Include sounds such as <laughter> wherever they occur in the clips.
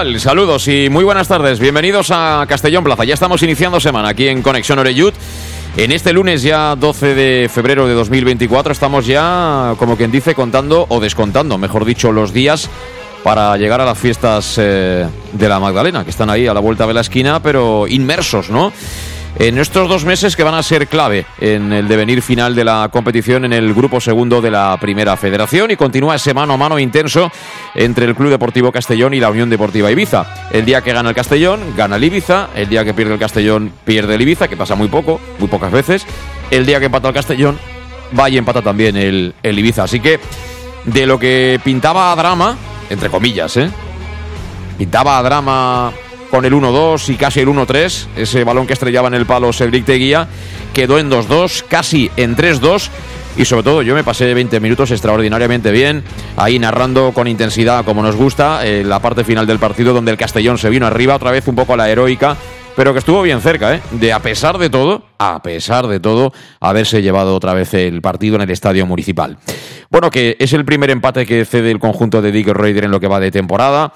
Saludos y muy buenas tardes. Bienvenidos a Castellón Plaza. Ya estamos iniciando semana aquí en Conexión Oreyud. En este lunes ya 12 de febrero de 2024 estamos ya, como quien dice, contando o descontando, mejor dicho, los días para llegar a las fiestas eh, de la Magdalena, que están ahí a la vuelta de la esquina, pero inmersos, ¿no? En estos dos meses que van a ser clave en el devenir final de la competición en el grupo segundo de la Primera Federación y continúa ese mano a mano intenso entre el Club Deportivo Castellón y la Unión Deportiva Ibiza. El día que gana el Castellón, gana el Ibiza, el día que pierde el Castellón, pierde el Ibiza, que pasa muy poco, muy pocas veces. El día que empata el Castellón, va y empata también el, el Ibiza. Así que de lo que pintaba a drama, entre comillas, ¿eh? Pintaba a drama con el 1-2 y casi el 1-3. Ese balón que estrellaba en el palo Cedric Teguía quedó en 2-2, casi en 3-2. Y sobre todo yo me pasé 20 minutos extraordinariamente bien, ahí narrando con intensidad como nos gusta, eh, la parte final del partido donde el Castellón se vino arriba otra vez un poco a la heroica, pero que estuvo bien cerca, ¿eh? de a pesar de todo, a pesar de todo, haberse llevado otra vez el partido en el estadio municipal. Bueno, que es el primer empate que cede el conjunto de Dick Reuter en lo que va de temporada.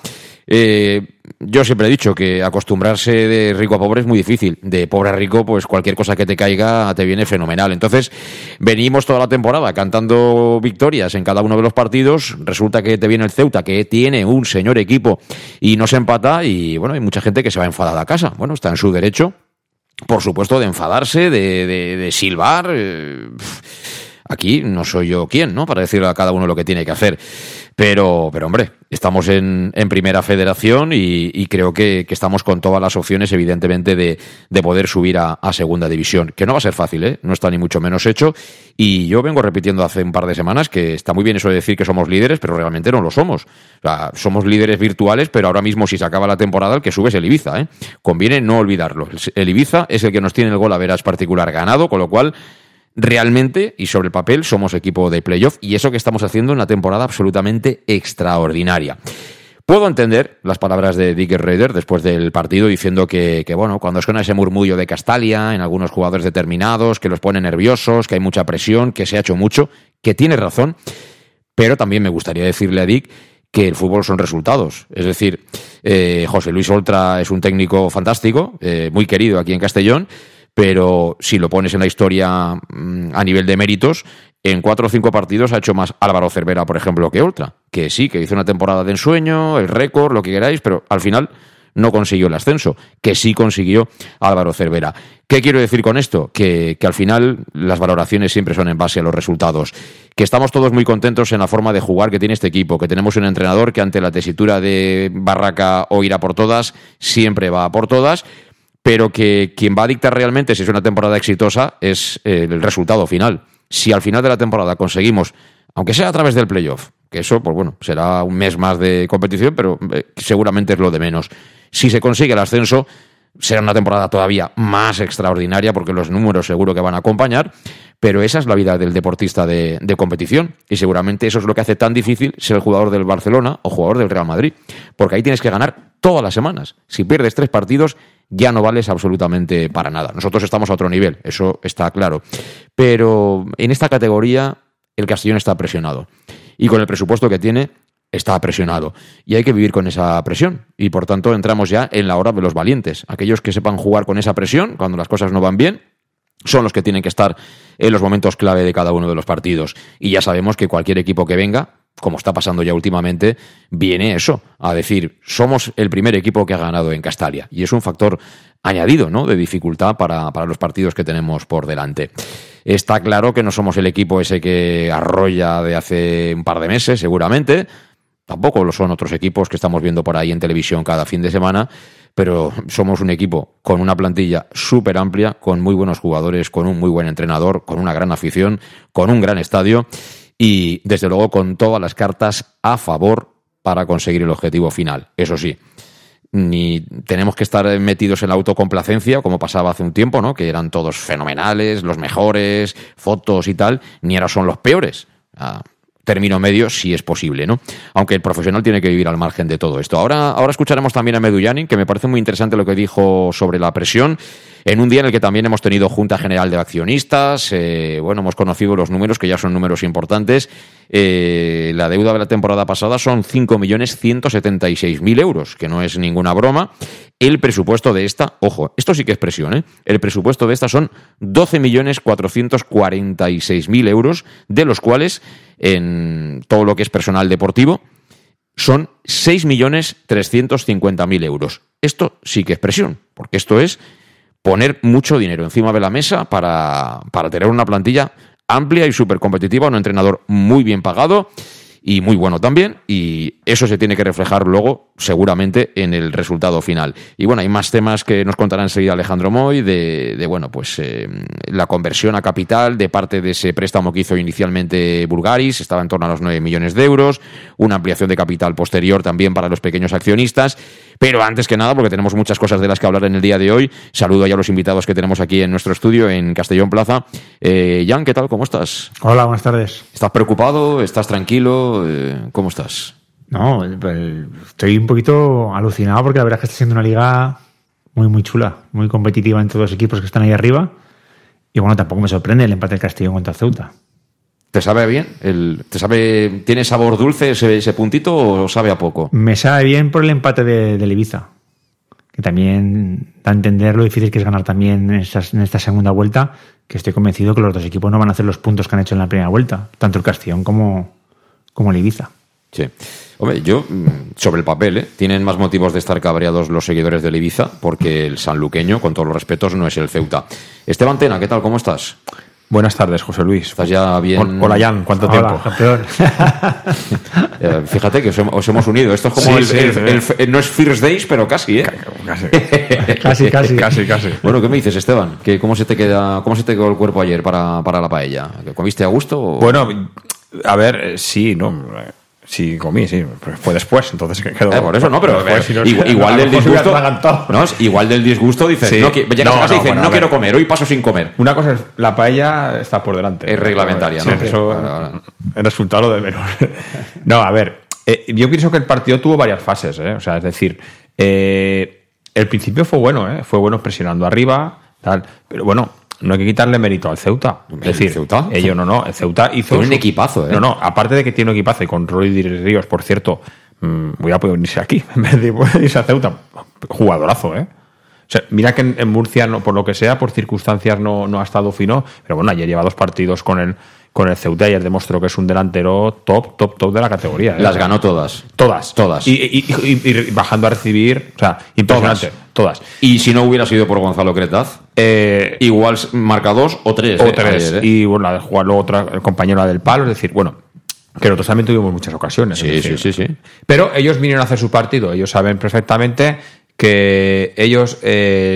Eh, yo siempre he dicho que acostumbrarse de rico a pobre es muy difícil. De pobre a rico, pues cualquier cosa que te caiga te viene fenomenal. Entonces, venimos toda la temporada cantando victorias en cada uno de los partidos. Resulta que te viene el Ceuta, que tiene un señor equipo y no se empata. Y bueno, hay mucha gente que se va enfadada a casa. Bueno, está en su derecho, por supuesto, de enfadarse, de, de, silbar. Eh, aquí no soy yo quien, ¿no? Para decirle a cada uno lo que tiene que hacer. Pero, pero hombre, estamos en, en primera federación y, creo que, estamos con todas las opciones, evidentemente, de, de poder subir a, segunda división. Que no va a ser fácil, ¿eh? No está ni mucho menos hecho. Y yo vengo repitiendo hace un par de semanas que está muy bien eso de decir que somos líderes, pero realmente no lo somos. O sea, somos líderes virtuales, pero ahora mismo si se acaba la temporada, el que sube es el Ibiza, ¿eh? Conviene no olvidarlo. El Ibiza es el que nos tiene el gol a veras particular ganado, con lo cual realmente y sobre el papel somos equipo de playoff y eso que estamos haciendo una temporada absolutamente extraordinaria. Puedo entender las palabras de Dick Raider después del partido diciendo que, que, bueno, cuando suena ese murmullo de Castalia en algunos jugadores determinados, que los pone nerviosos, que hay mucha presión, que se ha hecho mucho, que tiene razón, pero también me gustaría decirle a Dick que el fútbol son resultados. Es decir, eh, José Luis Oltra es un técnico fantástico, eh, muy querido aquí en Castellón, pero si lo pones en la historia mm, a nivel de méritos, en cuatro o cinco partidos ha hecho más Álvaro Cervera, por ejemplo, que Ultra. Que sí, que hizo una temporada de ensueño, el récord, lo que queráis, pero al final no consiguió el ascenso, que sí consiguió Álvaro Cervera. ¿Qué quiero decir con esto? Que, que, al final las valoraciones siempre son en base a los resultados. Que estamos todos muy contentos en la forma de jugar que tiene este equipo, que tenemos un entrenador que ante la tesitura de Barraca o ir a por todas, siempre va a por todas pero que quien va a dictar realmente si es una temporada exitosa es eh, el resultado final. Si al final de la temporada conseguimos, aunque sea a través del playoff, que eso, pues bueno, será un mes más de competición, pero eh, seguramente es lo de menos. Si se consigue el ascenso, será una temporada todavía más extraordinaria porque los números seguro que van a acompañar, pero esa es la vida del deportista de, competición y seguramente eso es lo que hace tan difícil ser el jugador del Barcelona o jugador del Real Madrid, porque ahí tienes que ganar todas las semanas. Si pierdes tres partidos, ya no vales absolutamente para nada. Nosotros estamos a otro nivel, eso está claro. Pero en esta categoría el Castellón está presionado. Y con el presupuesto que tiene, está presionado. Y hay que vivir con esa presión. Y por tanto entramos ya en la hora de los valientes. Aquellos que sepan jugar con esa presión cuando las cosas no van bien, son los que tienen que estar en los momentos clave de cada uno de los partidos. Y ya sabemos que cualquier equipo que venga, como está pasando ya últimamente, viene eso, a decir, somos el primer equipo que ha ganado en Castalia. Y es un factor añadido, ¿no? De dificultad para, para los partidos que tenemos por delante. Está claro que no somos el equipo ese que arrolla de hace un par de meses, seguramente. Tampoco lo son otros equipos que estamos viendo por ahí en televisión cada fin de semana, pero somos un equipo con una plantilla súper amplia, con muy buenos jugadores, con un muy buen entrenador, con una gran afición, con un gran estadio y desde luego con todas las cartas a favor para conseguir el objetivo final. Eso sí, ni tenemos que estar metidos en la autocomplacencia, como pasaba hace un tiempo, ¿no? Que eran todos fenomenales, los mejores, fotos y tal, ni ahora son los peores. Ah, término medio si es posible, ¿no? Aunque el profesional tiene que vivir al margen de todo esto. Ahora, ahora escucharemos también a Medullani, que me parece muy interesante lo que dijo sobre la presión en un día en el que también hemos tenido Junta General de Accionistas, eh, bueno, hemos conocido los números, que ya son números importantes. Eh, la deuda de la temporada pasada son 5.176.000 euros, que no es ninguna broma. El presupuesto de esta, ojo, esto sí que es presión, ¿eh? El presupuesto de esta son 12.446.000 euros, de los cuales en todo lo que es personal deportivo son 6.350.000 euros. Esto sí que es presión, porque esto es poner mucho dinero encima de la mesa para, para tener una plantilla amplia y súper competitiva, un entrenador muy bien pagado y muy bueno también, y eso se tiene que reflejar luego seguramente en el resultado final. Y bueno, hay más temas que nos contará enseguida Alejandro Moy de, de bueno, pues eh, la conversión a capital de parte de ese préstamo que hizo inicialmente Bulgaris, estaba en torno a los 9 millones de euros, una ampliación de capital posterior también para los pequeños accionistas, pero antes que nada, porque tenemos muchas cosas de las que hablar en el día de hoy, saludo ya a los invitados que tenemos aquí en nuestro estudio en Castellón Plaza. Eh, Jan, ¿qué tal? ¿Cómo estás? Hola, buenas tardes. ¿Estás preocupado? ¿Estás tranquilo? Eh, ¿Cómo estás? No, pues, estoy un poquito alucinado porque la verdad es que está siendo una liga muy, muy chula, muy competitiva entre los equipos que están ahí arriba. Y bueno, tampoco me sorprende el empate del Castellón contra Ceuta. ¿Te sabe bien? El, ¿Te sabe, ¿Tiene sabor dulce ese, ese puntito o sabe a poco? Me sabe bien por el empate de, del Ibiza, que también da a entender lo difícil que es ganar también en, estas- en esta segunda vuelta, que estoy convencido que los dos equipos no van a hacer los puntos que han hecho en la primera vuelta, tanto el Castellón como, como el Ibiza. Sí. Hombre, yo, mm, sobre el papel, ¿eh? tienen más motivos de estar cabreados los seguidores del Ibiza, porque el sanluqueño, con todos los respetos, no es el Ceuta. Esteban Tena, ¿qué tal? ¿Cómo estás? Buenas tardes, José Luis. ¿Estás ya bien? Hol- Hola, Jan, ¿cuánto Hola, tiempo? campeón. <laughs> Eh, fíjate que os, hem- os hemos unido. Esto es como Sí, el, sí, el- sí. el- el- no es First Days, pero casi, ¿eh? Casi, <laughs> casi, casi. casi, casi. Bueno, ¿qué me dices, Esteban? ¿Que ¿Cómo se te queda, cómo se te quedó el cuerpo ayer para, para la paella? ¿Que ¿Comiste a gusto? o- Bueno, a ver, eh, sí, no. Sí, comí, sí. pero Fue después, entonces que quedó. Eh, por eso no, pero después, si no- igual, <laughs> lo del disgusto. No, igual del disgusto dices, Sí. no, qui- llegas No, a casa y dices, bueno, no quiero comer, hoy paso sin comer. Una cosa es, la paella está por delante. Es reglamentaria, Sí, ¿no? Eso, Ahora, ahora. el resultado de menos. <laughs> no, a ver, eh, yo pienso que el partido tuvo varias fases, ¿eh? O sea, es decir, eh, el principio fue bueno, ¿eh? Fue bueno presionando arriba, tal. Pero bueno, no hay que quitarle mérito al Ceuta. Es ¿El decir, Ceuta? ellos no, no. El Ceuta hizo. Tiene un su- equipazo, ¿eh? No, no, aparte de que tiene un equipazo y con Roy Ríos, por cierto, mm, voy a poder unirse aquí <laughs> en vez de irse a Ceuta. Jugadorazo, ¿eh? O sea, mira que en, en Murcia, no, por lo que sea, por circunstancias no, no ha estado fino, pero bueno, ayer lleva dos partidos con el, con el Ceuta y ayer demostró que es un delantero top, top, top de la categoría. ¿eh? Las ganó todas. Todas. Todas. Y, y- y- y bajando a recibir, o sea, impresionante. Todas. Y si no hubiera sido por Gonzalo Cretaz, Eh, igual marca dos o tres. o eh, tres. ayer. Y bueno, la de jugar luego otra, el compañero la del palo, es decir, bueno, que nosotros también tuvimos muchas ocasiones. Sí, sí, sí, sí. Pero ellos vinieron a hacer su partido. Ellos saben perfectamente que ellos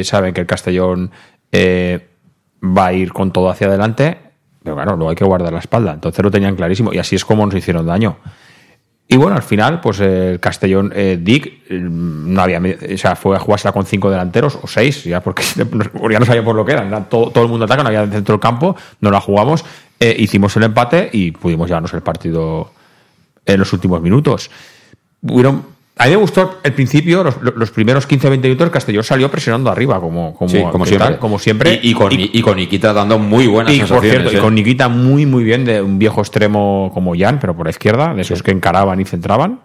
saben que el Castellón va a ir con todo hacia adelante. Pero claro, luego hay que guardar la espalda. Entonces lo tenían clarísimo. Y así es como nos hicieron daño. Y bueno, al final, pues el Castellón, eh, Dick, eh, no había, o sea, fue a jugársela con cinco delanteros o seis, ya porque <laughs> ya no sabía por lo que eran. Era todo, todo el mundo ataca, no había dentro del campo, no la jugamos, eh, hicimos el empate y pudimos llevarnos el partido en los últimos minutos. Hubieron- a mí me gustó el principio, los, los primeros 15-20 minutos, el Castellón salió presionando arriba, como, como, Sí, como ¿qué siempre. tal? como siempre. Y, y con, y, con Nikita dando muy buenas Y por cierto, y eh. con Nikita muy, muy bien, de un viejo extremo como Jan, pero por la izquierda, de esos que encaraban y centraban.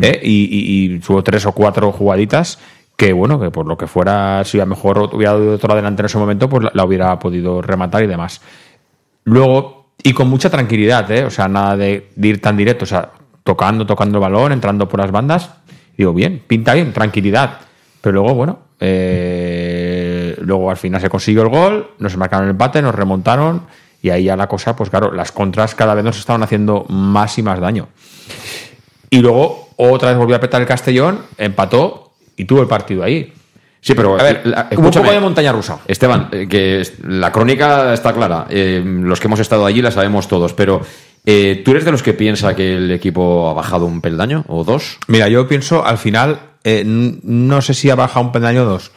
¿eh? Y, tuvo tres o cuatro jugaditas que, bueno, que por lo que fuera, si a lo mejor hubiera dado otro adelante en ese momento, pues la, la hubiera podido rematar y demás. Luego, y con mucha tranquilidad, ¿eh? O sea, nada de, de ir tan directo, o sea, tocando, tocando el balón, entrando por las bandas. Digo, bien, pinta bien, tranquilidad. Pero luego, bueno, eh, luego al final se consiguió el gol, nos marcaron el empate, nos remontaron y ahí ya la cosa, pues claro, las contras cada vez nos estaban haciendo más y más daño. Y luego otra vez volvió a apretar el Castellón, empató y tuvo el partido ahí. Sí, pero A ver, la- hubo un poco de montaña rusa. Esteban, eh, que la crónica está clara. Eh, los que hemos estado allí la sabemos todos, pero eh, ¿tú eres de los que piensa que el equipo ha bajado un peldaño o dos? Mira, yo pienso, al final, eh, no sé si ha bajado un peldaño o dos.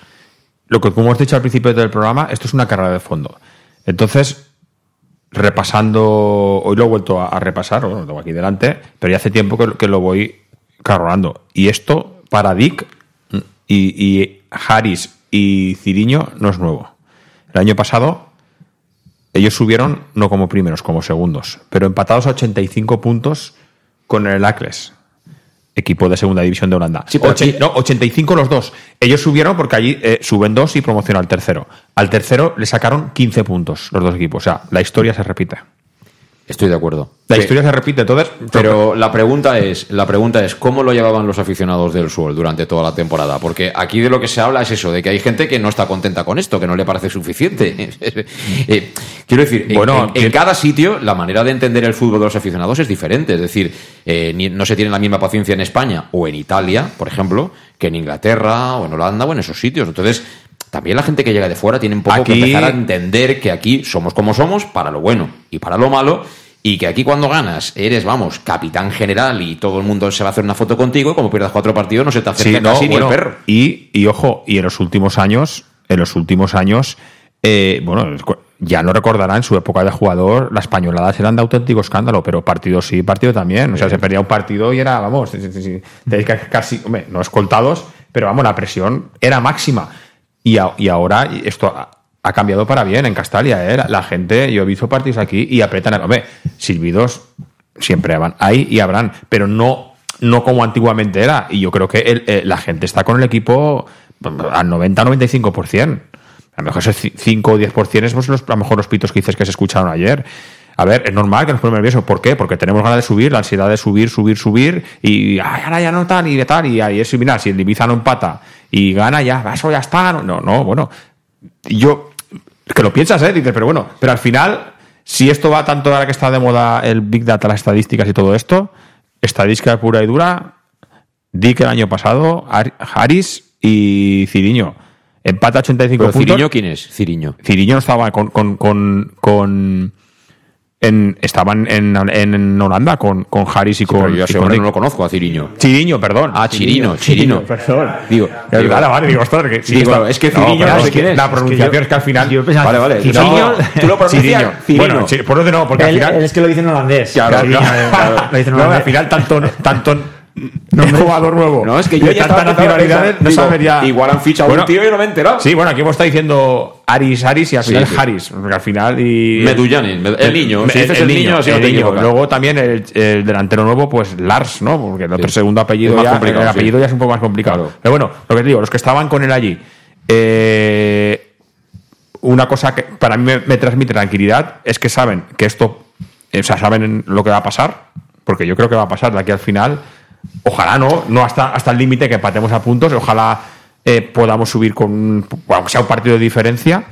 Lo que, como hemos dicho al principio del programa, esto es una carrera de fondo. Entonces, repasando, hoy lo he vuelto a, repasar, bueno, lo tengo aquí delante, pero ya hace tiempo que, lo- voy carrolando. Y esto, para Dick mm, y, y Harris y Ciriño, no es nuevo. El año pasado, ellos subieron no como primeros, como segundos, pero empatados a 85 puntos con el Acles equipo de segunda división de Holanda. Sí, pero Oche- aquí- no, 85 los dos. Ellos subieron porque allí eh, suben dos y promocionan al tercero. Al tercero le sacaron 15 puntos los dos equipos. O sea, la historia se repite. Estoy de acuerdo. La Sí. historia se repite. Entonces, Pero la pregunta es, la pregunta es cómo lo llevaban los aficionados del Sol durante toda la temporada, porque aquí de lo que se habla es eso, de que hay gente que no está contenta con esto, que no le parece suficiente. <laughs> Eh, quiero decir, en- Bueno, en, cada sitio la manera de entender el fútbol de los aficionados es diferente, es decir, eh, ni- no se tiene la misma paciencia en España o en Italia, por ejemplo, que en Inglaterra o en Holanda o en esos sitios. Entonces, también la gente que llega de fuera tiene un poco que empezar a entender que aquí somos como somos para lo bueno y para lo malo y que aquí cuando ganas eres, vamos, capitán general y todo el mundo se va a hacer una foto contigo y como pierdas cuatro partidos no se te acerca Sí, no, casi bueno, ni el perro. Y, y ojo, y en los últimos años, en los últimos años, eh, bueno, ya no recordará en su época de jugador, las españoladas eran de auténtico escándalo, pero partido sí, partido también. O sea, se perdía un partido y era, vamos, casi, hombre, no escoltados, pero vamos, la presión era máxima. Y, a- ahora esto ha, cambiado para bien en Castalia, ¿eh? La, gente, yo he visto partidos aquí y apretan, hombre, silbidos siempre van, hay y habrán, pero no, no como antiguamente era. Y yo creo que el- eh, la gente está con el equipo al 90-95%. A lo mejor ese ci- 5 o 10% es los, a lo mejor los pitos que dices que se escucharon ayer. A ver, es normal que nos ponemos nerviosos. ¿Por qué? Porque tenemos ganas de subir, la ansiedad de subir, subir, subir. Y ay, ahora ya no tal y de tal. Y ahí es similar. Si el Ibiza no empata y gana, ya, eso ya está. No, no, no, bueno. Yo, que lo piensas, ¿eh? Dices, pero bueno, pero al final, si esto va tanto ahora que está de moda el Big Data, las estadísticas y todo esto, estadística pura y dura, Dick el año pasado, Ar- Harris y Ciriño. Empata 85 Pero puntos. Ciriño, ¿quién es? Ciriño. Ciriño no estaba con. con, con, con- en, estaban en, en Holanda con, con Harris y con. Yo y con no lo conozco, a Ciriño. Chiriño, perdón. Ah, Chirino, Chirino. Perdón. Digo, vale, vale, digo, ostras, que sí Digo, está- es que Ciriño pero no sé es que quién es. La Es que pronunciación yo- es que al final. yo pensaba- Vale, vale. Ciriño- No, tú lo pronuncias Chiriño. Cirino. Bueno, por eso no, porque al final. él es que lo dice en holandés. Claro, <laughs> lo dice en no, holandés. al final tanto, tanto <laughs> jugador nuevo. No, es que yo de ya tantas nacionalidades no digo, sabería. Igual han fichado Bueno, un tío y no me he enterado. Sí, bueno, aquí hemos estado diciendo Aris, Aris y al final sí. Haris. Porque al final. Y, Medullanin, Med- el niño. Si dices el niño, así no el te niño. Luego también el, el delantero nuevo, pues Lars, ¿no? Porque el otro Sí. segundo apellido Es más ya, complicado, el sí. apellido ya es un poco más complicado. Claro. Pero bueno, lo que te digo, los que estaban con él allí. eh, una cosa que para mí me, me transmite tranquilidad es que saben que esto, o sea, saben lo que va a pasar, porque yo creo que va a pasar de aquí al final. Ojalá no, no hasta, hasta el límite que empatemos a puntos, ojalá eh, podamos subir con, aunque sea un partido de diferencia,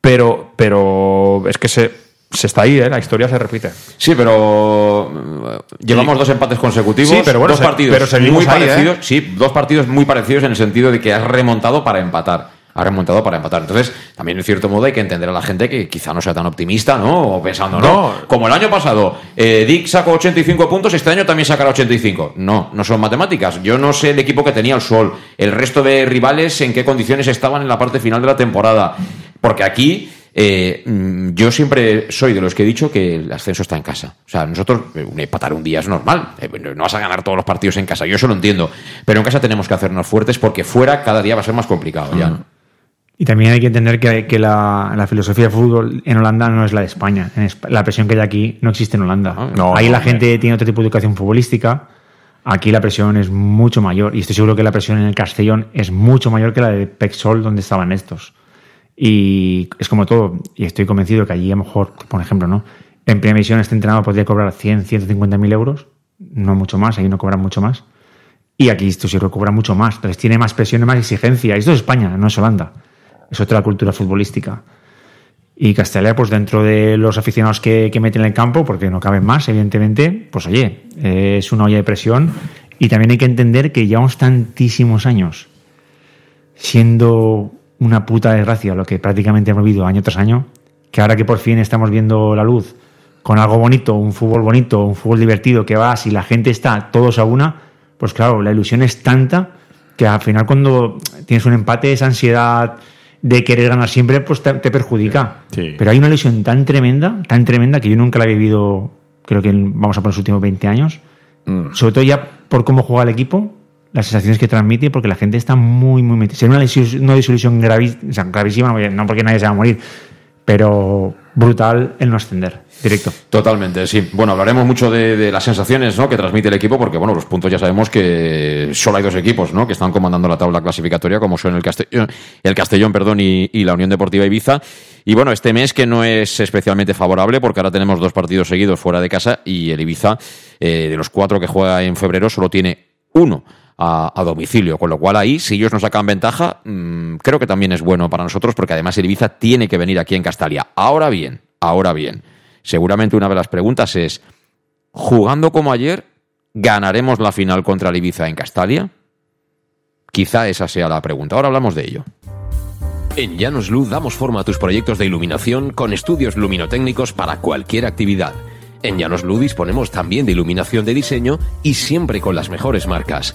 pero, pero es que se, se está ahí, ¿eh? la historia se repite. Sí, pero mm, llevamos dos empates consecutivos. Sí, pero bueno, dos se- partidos pero muy ahí, ¿eh? parecidos. Sí, dos partidos muy parecidos en el sentido de que has remontado para empatar. Has remontado para empatar. Entonces, también en cierto modo hay que entender a la gente que quizá no sea tan optimista, ¿no? O pensando, no. No. Como el año pasado, eh, Dick sacó 85 puntos, este año también sacará 85. No, no son matemáticas. Yo no sé el equipo que tenía el Sol, el resto de rivales en qué condiciones estaban en la parte final de la temporada. Porque aquí eh, mm, yo siempre soy de los que he dicho que el ascenso está en casa. O sea, nosotros, eh, empatar un día es normal. Eh, no vas a ganar todos los partidos en casa, yo eso lo entiendo. Pero en casa tenemos que hacernos fuertes porque fuera cada día va a ser más complicado. Ya. Y también hay que entender que, que la, la filosofía de fútbol en Holanda no es la de España. En la presión que hay aquí no existe en Holanda. Ah, no, Ahí la gente tiene otro tipo de educación futbolística. Aquí la presión es mucho mayor. Y estoy seguro que la presión en el Castellón es mucho mayor que la de Pexol, donde estaban estos. Y es como todo. Y estoy convencido que allí, a lo mejor, por ejemplo, ¿no? En primera división este entrenador podría cobrar 100, 150 mil euros, no mucho más, ahí no cobran mucho más. Y aquí esto sí cobra mucho más, entonces tiene más presión y más exigencia. Esto es España, no es Holanda. Es otra cultura futbolística. Y Castellá, pues dentro de los aficionados que, que meten en el campo, porque no caben más, evidentemente, pues oye, eh, es una olla de presión. Y también hay que entender que llevamos tantísimos años siendo una puta desgracia lo que prácticamente hemos vivido año tras año, que ahora que por fin estamos viendo la luz con algo bonito, un fútbol bonito, un fútbol divertido, que va, si la gente está todos a una, pues claro, la ilusión es tanta que al final cuando tienes un empate, esa ansiedad de querer ganar siempre, pues te, te perjudica. Sí. Pero hay una ilusión tan tremenda, tan tremenda, que yo nunca la he vivido, creo que vamos a por los últimos 20 años, Mm. sobre todo ya por cómo juega el equipo, las sensaciones que transmite, porque la gente está muy, muy metida. Sería una, desilusión- una o sea, gravísima, no no porque nadie se va a morir, pero brutal el no ascender directo. Totalmente, sí. Bueno, hablaremos mucho de, las sensaciones ¿no? que transmite el equipo, porque bueno, los puntos ya sabemos que solo hay dos equipos ¿no? que están comandando la tabla clasificatoria, como son el Castellón, el Castellón perdón, y, y la Unión Deportiva Ibiza. Y bueno, este mes que no es especialmente favorable, porque ahora tenemos dos partidos seguidos fuera de casa y el Ibiza, eh, de los cuatro que juega en febrero, solo tiene uno a, domicilio, con lo cual ahí, si ellos nos sacan ventaja, mm, creo que también es bueno para nosotros, porque además el Ibiza tiene que venir aquí en Castalia. Ahora bien, ahora bien, seguramente una de las preguntas es, jugando como ayer, ¿ganaremos la final contra el Ibiza en Castalia? Quizá esa sea la pregunta. Ahora hablamos de ello. En Llanos Luz damos forma a tus proyectos de iluminación con estudios luminotécnicos para cualquier actividad. En Llanos disponemos también de iluminación de diseño y siempre con las mejores marcas.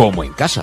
como en casa.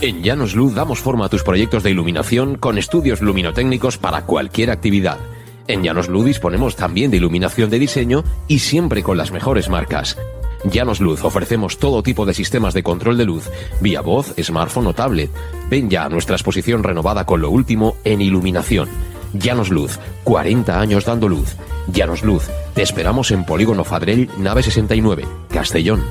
En Llanos Luz damos forma a tus proyectos de iluminación con estudios luminotécnicos para cualquier actividad. En Llanos Luz disponemos también de iluminación de diseño y siempre con las mejores marcas. Llanos Luz ofrecemos todo tipo de sistemas de control de luz, vía voz, smartphone o tablet. Ven ya a nuestra exposición renovada con lo último en iluminación. Llanos Luz, 40 años dando luz. Llanos Luz, te esperamos en Polígono Fadrell, nave 69, Castellón.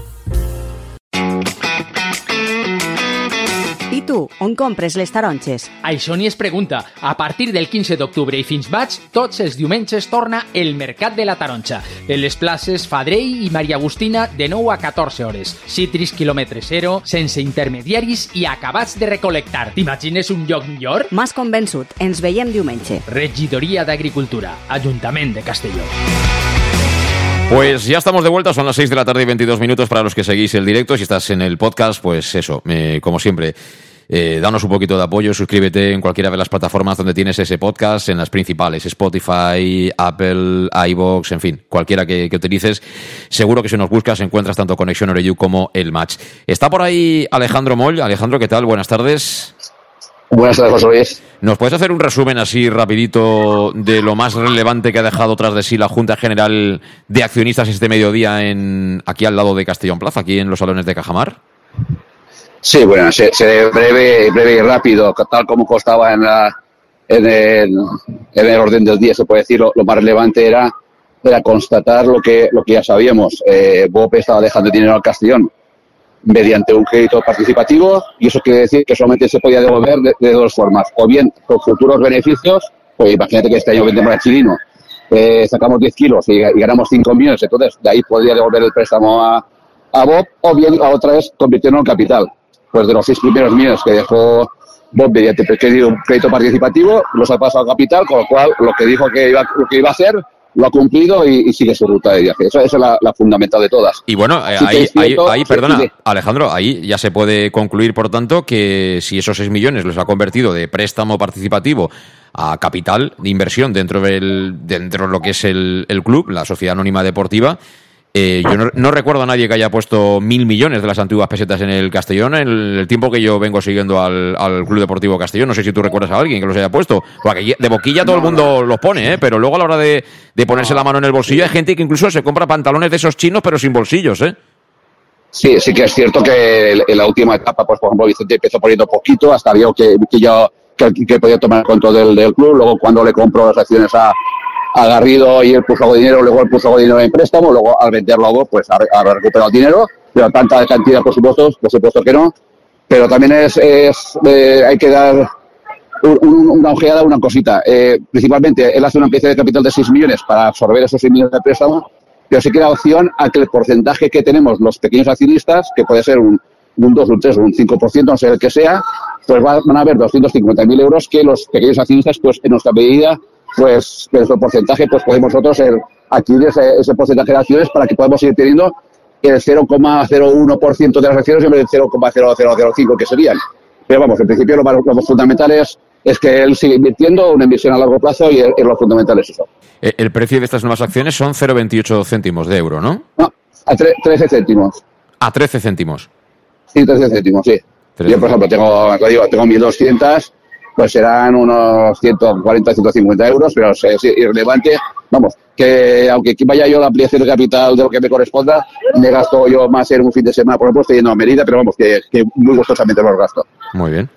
On compres les taronges? Això ni es pregunta. A partir del 15 d'octubre i fins maig, tots els diumenges torna el Mercat de la Taronja. En les places Fadrell i Maria Agustina de 9 a 14 hores. Citris quilòmetre zero, sense intermediaris i acabats de recolectar. T'imagines un lloc millor? M'has convençut. Ens veiem diumenge. Regidoria d'Agricultura, Ajuntament de Castelló. Pues ya estamos de vuelta, son las 6 de la tarde y 22 minutos para los que seguís el directo. Si estás en el podcast, pues eso, eh, como siempre, eh, danos un poquito de apoyo, suscríbete en cualquiera de las plataformas donde tienes ese podcast, en las principales, Spotify, Apple, iVoox, en fin, cualquiera que, que utilices. Seguro que si nos buscas encuentras tanto Conexión Oreyu como El Match. Está por ahí Alejandro Moll. Alejandro, ¿qué tal? Buenas tardes. Buenas tardes, José Luis. ¿Nos puedes hacer un resumen así rapidito de lo más relevante que ha dejado tras de sí la Junta General de Accionistas este mediodía en aquí al lado de Castellón Plaza, aquí en los salones de Cajamar? Sí, bueno, se, se breve, breve y rápido, tal como constaba en, la, en, el, en el orden del día, se puede decir, lo, más relevante era, era constatar lo que, lo que ya sabíamos. Eh, Bob estaba dejando dinero al Castellón mediante un crédito participativo y eso quiere decir que solamente se podía devolver de, dos formas, o bien con futuros beneficios, pues imagínate que este año vendemos a Chilino, eh, sacamos 10 kilos y, ganamos 5 millones, entonces de ahí podría devolver el préstamo a, a Bob, o bien a otra vez convirtiendo en capital. Pues de los seis primeros millones que dejó Bob mediante crédito, crédito participativo, los ha pasado a capital, con lo cual lo que dijo que iba, lo que iba a hacer lo ha cumplido y, y sigue su ruta de viaje. Esa, esa es la, la, fundamental de todas. Y bueno, eh, ahí, ahí, perdona. Alejandro, ahí ya se puede concluir, por tanto, que si esos 6 millones los ha convertido de préstamo participativo a capital de inversión dentro del dentro de lo que es el, el club, la Sociedad Anónima Deportiva, eh, yo no, no recuerdo a nadie que haya puesto mil millones de las antiguas pesetas en el Castellón en el, tiempo que yo vengo siguiendo al, al Club Deportivo Castellón. No sé si tú recuerdas a alguien que los haya puesto. Porque de boquilla todo el mundo los pone, ¿eh? pero luego a la hora de, de ponerse la mano en el bolsillo hay gente que incluso se compra pantalones de esos chinos pero sin bolsillos. ¿eh? Sí, sí que es cierto que en la última etapa, pues por ejemplo, Vicente empezó poniendo poquito, hasta vio que, que yo que, podía tomar control del, del club. Luego, cuando le compró las acciones a, a Garrido y él puso algo de dinero, luego él puso algo de dinero en préstamo, luego al venderlo a vos, pues ha, ha recuperado dinero, pero tanta cantidad, por supuesto, por supuesto que no. Pero también es, es eh, hay que dar un- un- una ojeada una cosita. Eh, principalmente, él hace una pieza de capital de 6 millones para absorber esos 6 millones de préstamo, pero sí que da opción a que el porcentaje que tenemos los pequeños accionistas, que puede ser un, un 2, un 3, un 5%, no sé el que sea, pues va- van a haber 250.000 euros que los pequeños accionistas, pues en nuestra medida, pues nuestro porcentaje, pues podemos nosotros el, adquirir ese, ese porcentaje de acciones para que podamos seguir teniendo el 0,01% de las acciones en vez del 0,0005 que serían. Pero vamos, en principio lo, lo más fundamental es, es que él sigue invirtiendo una inversión a largo plazo y, y lo fundamental es eso. Eh, El precio de estas nuevas acciones son 0,28 céntimos de euro, ¿no? No, a tre- 13 céntimos. A 13 céntimos. Sí, 13 céntimos, sí. Trece. Yo, por ejemplo, tengo, te digo, tengo 1.200 pues serán unos 140, 150 euros, pero es, es irrelevante. Vamos, que aunque vaya yo a la ampliación de capital de lo que me corresponda, me gasto yo más en un fin de semana, por ejemplo, estoy yendo a Mérida, pero vamos, que, que muy gustosamente los gasto. Muy bien.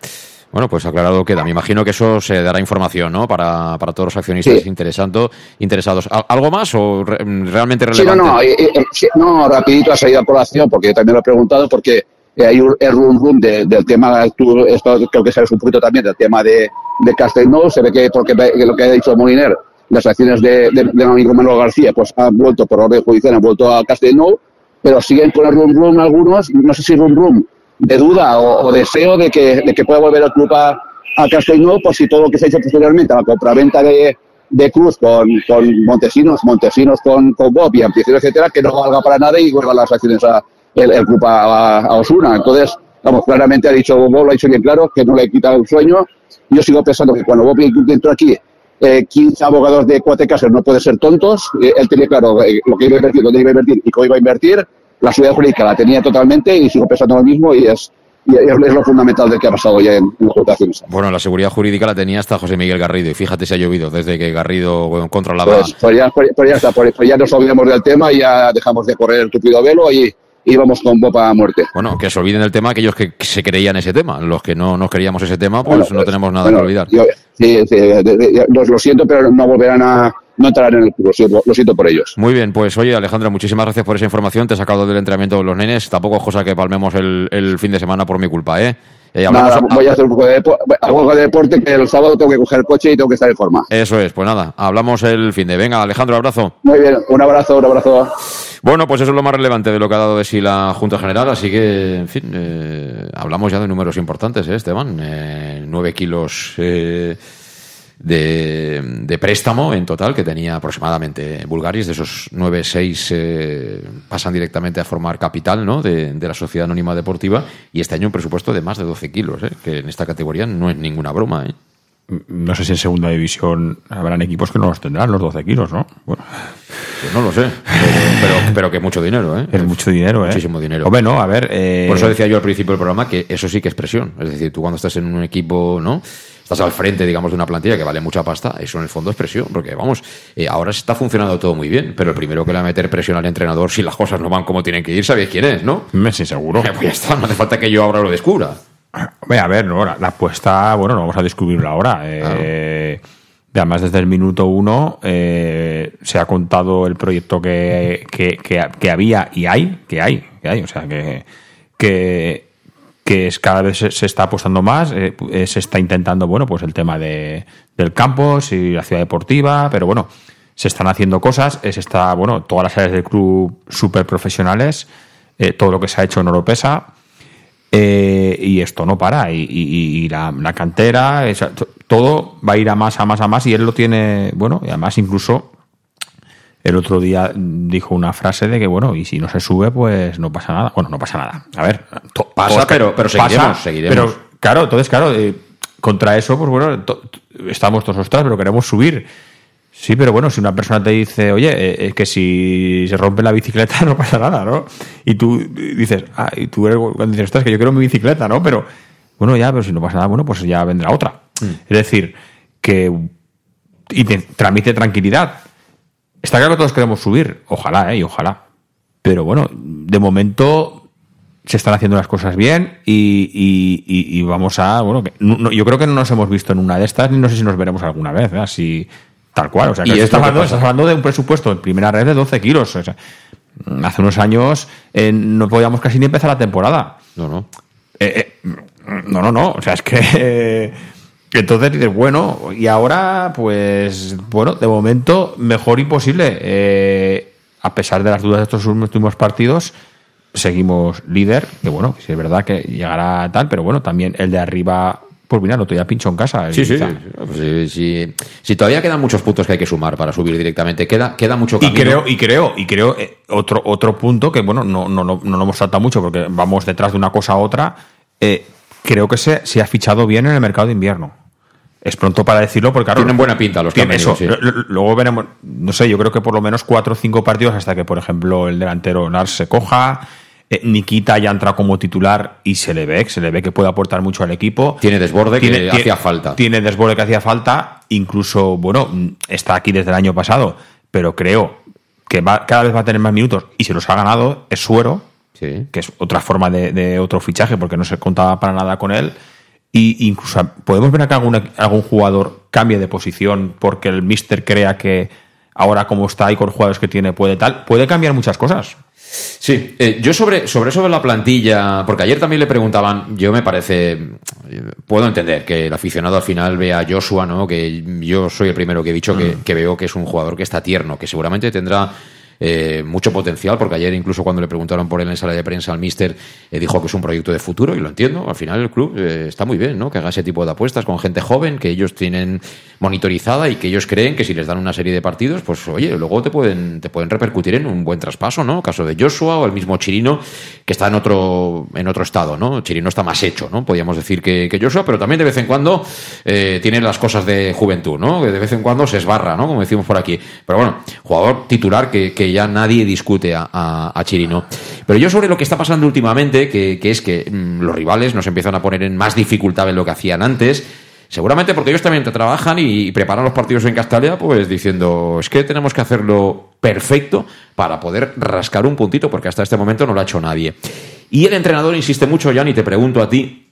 Bueno, pues aclarado queda. Me imagino que eso se dará información, ¿no? Para, para todos los accionistas Sí. interesando, interesados. ¿Al- ¿Algo más o re- realmente Sí, no, relevante? no, eh, eh, sí, no, rapidito ha salido a colación, porque yo también lo he preguntado, porque eh, hay un el rum rum de- del tema, tú, esto creo que sabes un poquito también, del tema de, de Castelnau, se ve que, porque que lo que ha dicho Moliner, las acciones de, de, de Manuel García, pues han vuelto por orden judicial, han vuelto a Castelnau, pero siguen con el rum rum algunos, no sé si rum rum de duda o, o deseo de que, de que pueda volver el club a, a Castelnau, por si todo lo que se ha hecho posteriormente, la compraventa de, de Cruz con, con Montesinos, Montesinos con, con Bob y Ampliación, etcétera, que no valga para nada y vuelvan las acciones a el, el club a, a Osuna. Entonces, vamos, claramente ha dicho Bob, lo ha dicho bien claro, que no le quita el sueño. Yo sigo pensando que cuando Bob entró aquí, eh, 15 abogados de Cuatecasas no pueden ser tontos. Eh, él tenía claro eh, lo que iba a invertir, dónde iba a invertir y cómo iba a invertir. La seguridad jurídica la tenía totalmente y sigo pensando lo mismo y es, y es, lo fundamental de que ha pasado ya en, en las votaciones. Bueno, la seguridad jurídica la tenía hasta José Miguel Garrido y fíjate si ha llovido desde que Garrido controlaba. Pues, pues ya, pues, pues ya está, pues, pues ya nos olvidamos del tema y ya dejamos de correr el tupido velo y, y vamos con Bob a muerte. Bueno, que se olviden del tema aquellos que se creían ese tema. Los que no nos creíamos ese tema, pues Bueno, no tenemos nada bueno, que olvidar. yo- sí, sí, los- lo siento, pero no volverán a no entrar en el club. Lo siento, lo siento por ellos. Muy bien, pues oye Alejandra, muchísimas gracias por esa información. Te he sacado del entrenamiento de los nenes. Tampoco es cosa que palmemos el, el fin de semana por mi culpa, ¿eh? Eh, Nada, voy a hacer un poco de, depo- algo de deporte que el sábado tengo que coger el coche y tengo que estar en forma. Eso es, pues nada, hablamos el fin de. Venga, Alejandro, abrazo. Muy bien, un abrazo, un abrazo. Bueno, pues eso es lo más relevante de lo que ha dado de sí la Junta General, así que, en fin, eh, hablamos ya de números importantes, ¿eh, Esteban? Eh, nueve kilos eh, de, de préstamo en total que tenía aproximadamente Bulgaris, de esos nueve, seis eh, pasan directamente a formar capital ¿no? de, de la Sociedad Anónima Deportiva y este año un presupuesto de más de 12 kilos, ¿eh? que en esta categoría no es ninguna broma. ¿eh? No sé si en segunda división habrán equipos que no los tendrán, los 12 kilos, ¿no? Bueno, Pues no lo sé, pero, pero, pero que mucho dinero, ¿eh? es mucho dinero, ¿eh? Muchísimo dinero. Hombre, no, a ver. eh, Por eso decía yo al principio del programa que eso sí que es presión. Es decir, tú cuando estás en un equipo, ¿no? Estás al frente, digamos, de una plantilla que vale mucha pasta, eso en el fondo es presión. Porque, vamos, eh, ahora está funcionando todo muy bien, pero el primero que le va a meter presión al entrenador si las cosas no van como tienen que ir, ¿sabéis quién es, no? Messi, seguro. Pues ya está, no hace falta que yo ahora lo descubra. Hombre, a ver, no, la, la apuesta, bueno, no vamos a descubrirla ahora. Eh, Además, desde el minuto uno eh, se ha contado el proyecto que, que, que- que había y hay, que hay, que hay. O sea, que, que, que es cada vez se, está apostando más, eh, eh, se está intentando, bueno, pues el tema de, del campus y la ciudad deportiva, pero bueno, se están haciendo cosas, se está, bueno, todas las áreas del club súper profesionales, eh, todo lo que se ha hecho en Oropesa. Eh, y esto no para. Y, y- y la, la cantera, todo va a ir a más, a más, a más. Y él lo tiene, bueno, y además incluso el otro día dijo una frase de que, bueno, y si no se sube, pues no pasa nada. Bueno, no pasa nada. A ver, Pasa, todos- pero- pero seguiremos, seguiremos. Pero claro, entonces, claro, eh, contra eso, pues bueno, estamos todos ostras, pero queremos subir. Sí, pero bueno, si una persona te dice, oye, eh, es que si se rompe la bicicleta <laughs> no pasa nada, ¿no? Y tú dices, ah, y tú eres cuando dices, ostras, que yo quiero mi bicicleta, ¿no? Pero, bueno, ya, pero si no pasa nada, bueno, pues ya vendrá otra. Es decir, que. Y te transmite tranquilidad. Está claro que todos queremos subir, ojalá, ¿eh? Y ojalá. Pero bueno, de momento se están haciendo las cosas bien y, y- y- y vamos a. Bueno, que no- no- yo creo que no nos hemos visto en una de estas, ni no sé si nos veremos alguna vez, ¿eh? así tal cual. O sea, Y que estás, hablando, pasa. estás hablando de un presupuesto en primera red de 12 kilos. o sea, hace unos años eh, no podíamos casi ni empezar la temporada. No, no. Eh, eh, no, no, no. O sea, es que. Entonces dices, bueno, y ahora, pues, bueno, de momento, mejor imposible. Eh, a pesar de las dudas de estos últimos partidos, seguimos líder, que bueno, sí es verdad que llegará tal, pero bueno, también el de arriba, pues mira, lo todavía pincho en casa. Sí, sí. Pues, sí. Si todavía quedan muchos puntos que hay que sumar para subir directamente, queda, queda mucho Y camino. creo, y creo, y creo eh, otro, otro punto que, bueno, no, no, no, no lo hemos tratado mucho porque vamos detrás de una cosa a otra. eh, creo que se, se ha fichado bien en el mercado de invierno. Es pronto para decirlo porque claro, Tienen buena pinta los que han tiene venido, eso. sí. Luego veremos, no sé, yo creo que por lo menos cuatro o cinco partidos hasta que, por ejemplo, el delantero Lars se coja. Eh, Nikita ya entra como titular y se le ve, se le ve que puede aportar mucho al equipo. Tiene desborde que Tiene- hacía tiene- falta. Tiene desborde que hacía falta. Incluso, bueno, está aquí desde el año pasado, pero creo que va, cada vez va a tener más minutos y se los ha ganado. Es suero, Sí. que es otra forma de, de otro fichaje porque no se contaba para nada con él. Y incluso podemos ver que algún, algún jugador cambie de posición porque el mister crea que ahora como está y con los jugadores que tiene puede tal. Puede cambiar muchas cosas. Sí, eh, yo sobre, sobre eso de la plantilla, porque ayer también le preguntaban, yo me parece, puedo entender que el aficionado al final vea a Joshua, ¿no? Que yo soy el primero que he dicho que, que veo que es un jugador que está tierno, que seguramente tendrá eh, mucho potencial, porque ayer incluso cuando le preguntaron por él en sala de prensa al míster, eh, dijo que es un proyecto de futuro y lo entiendo. Al final el club eh, está muy bien, ¿no? Que haga ese tipo de apuestas con gente joven que ellos tienen monitorizada y que ellos creen que si les dan una serie de partidos, pues oye, luego te pueden, te pueden repercutir en un buen traspaso, ¿no? Caso de Joshua o el mismo Chirino, que está en otro, en otro estado, ¿no? Chirino está más hecho, ¿no? Podríamos decir que, Joshua, pero también de vez en cuando eh, tiene las cosas de juventud, ¿no? Que de vez en cuando se esbarra, ¿no? Como decimos por aquí. Pero bueno, jugador titular que, que ya nadie discute a, a- Chirino. Pero yo sobre lo que está pasando últimamente, que, que es que mm, los rivales nos empiezan a poner en más dificultad en lo que hacían antes, Seguramente porque ellos también te trabajan y, y preparan los partidos en Castalia, pues diciendo, es que tenemos que hacerlo perfecto para poder rascar un puntito, porque hasta este momento no lo ha hecho nadie. Y el entrenador insiste mucho, Jan, y te pregunto a ti,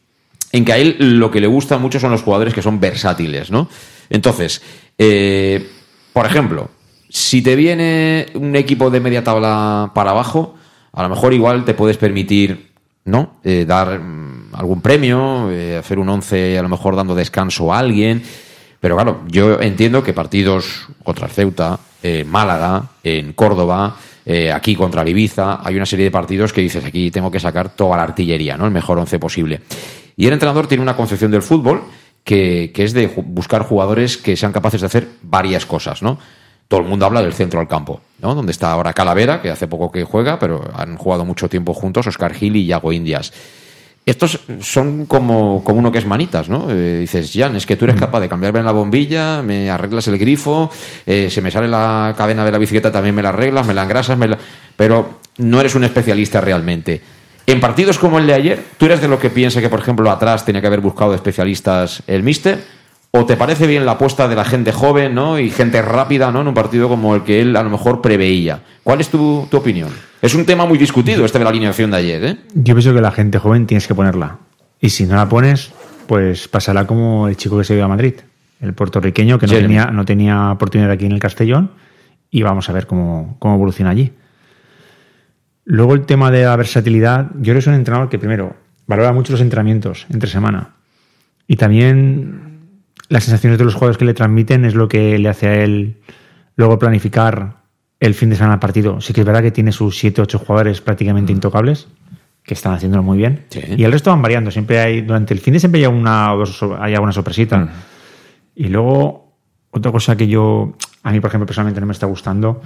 en que a él lo que le gusta mucho son los jugadores que son versátiles, ¿no? Entonces, eh, por ejemplo, si te viene un equipo de media tabla para abajo, a lo mejor igual te puedes permitir, ¿no? Eh, dar mm, algún premio, eh, hacer un once a lo mejor dando descanso a alguien. Pero claro, yo entiendo que partidos contra Ceuta, eh, Málaga, en Córdoba, aquí contra Ibiza, hay una serie de partidos que dices, aquí tengo que sacar toda la artillería, ¿no? El mejor once posible. Y el entrenador tiene una concepción del fútbol que, que es de buscar jugadores que sean capaces de hacer varias cosas, ¿no? Todo el mundo habla del centro al campo, ¿no? Donde está ahora Calavera, que hace poco que juega, pero han jugado mucho tiempo juntos, Oscar Gil y Yago Indias. Estos son como, como uno que es manitas, ¿no? Eh, dices, Jan, es que tú eres capaz de cambiarme la bombilla, me arreglas el grifo, eh, se me sale la cadena de la bicicleta, también me la arreglas, me la engrasas, me la... pero no eres un especialista realmente. En partidos como el de ayer, ¿tú eres de lo que piensa que, por ejemplo, atrás tenía que haber buscado especialistas el míster? ¿O te parece bien la apuesta de la gente joven ¿no? y gente rápida ¿no? en un partido como el que él a lo mejor preveía? ¿Cuál es tu, tu opinión? Es un tema muy discutido este de la alineación de ayer, ¿eh? Yo pienso que la gente joven tienes que ponerla. Y si no la pones, pues pasará como el chico que se dio a Madrid, el puertorriqueño que no Jeremy. tenía, no tenía oportunidad aquí en el Castellón. Y vamos a ver cómo, cómo evoluciona allí. Luego el tema de la versatilidad, yo creo que es un entrenador que primero valora mucho los entrenamientos entre semana. Y también las sensaciones de los jugadores que le transmiten es lo que le hace a él luego planificar el fin de semana del partido. Sí que es verdad que tiene sus 7 8 jugadores prácticamente intocables, que están haciéndolo muy bien. Sí. Y el resto van variando. Siempre hay, durante el fin de siempre hay una o dos, hay alguna sorpresita. Y luego, otra cosa que yo, a mí por ejemplo personalmente no me está gustando,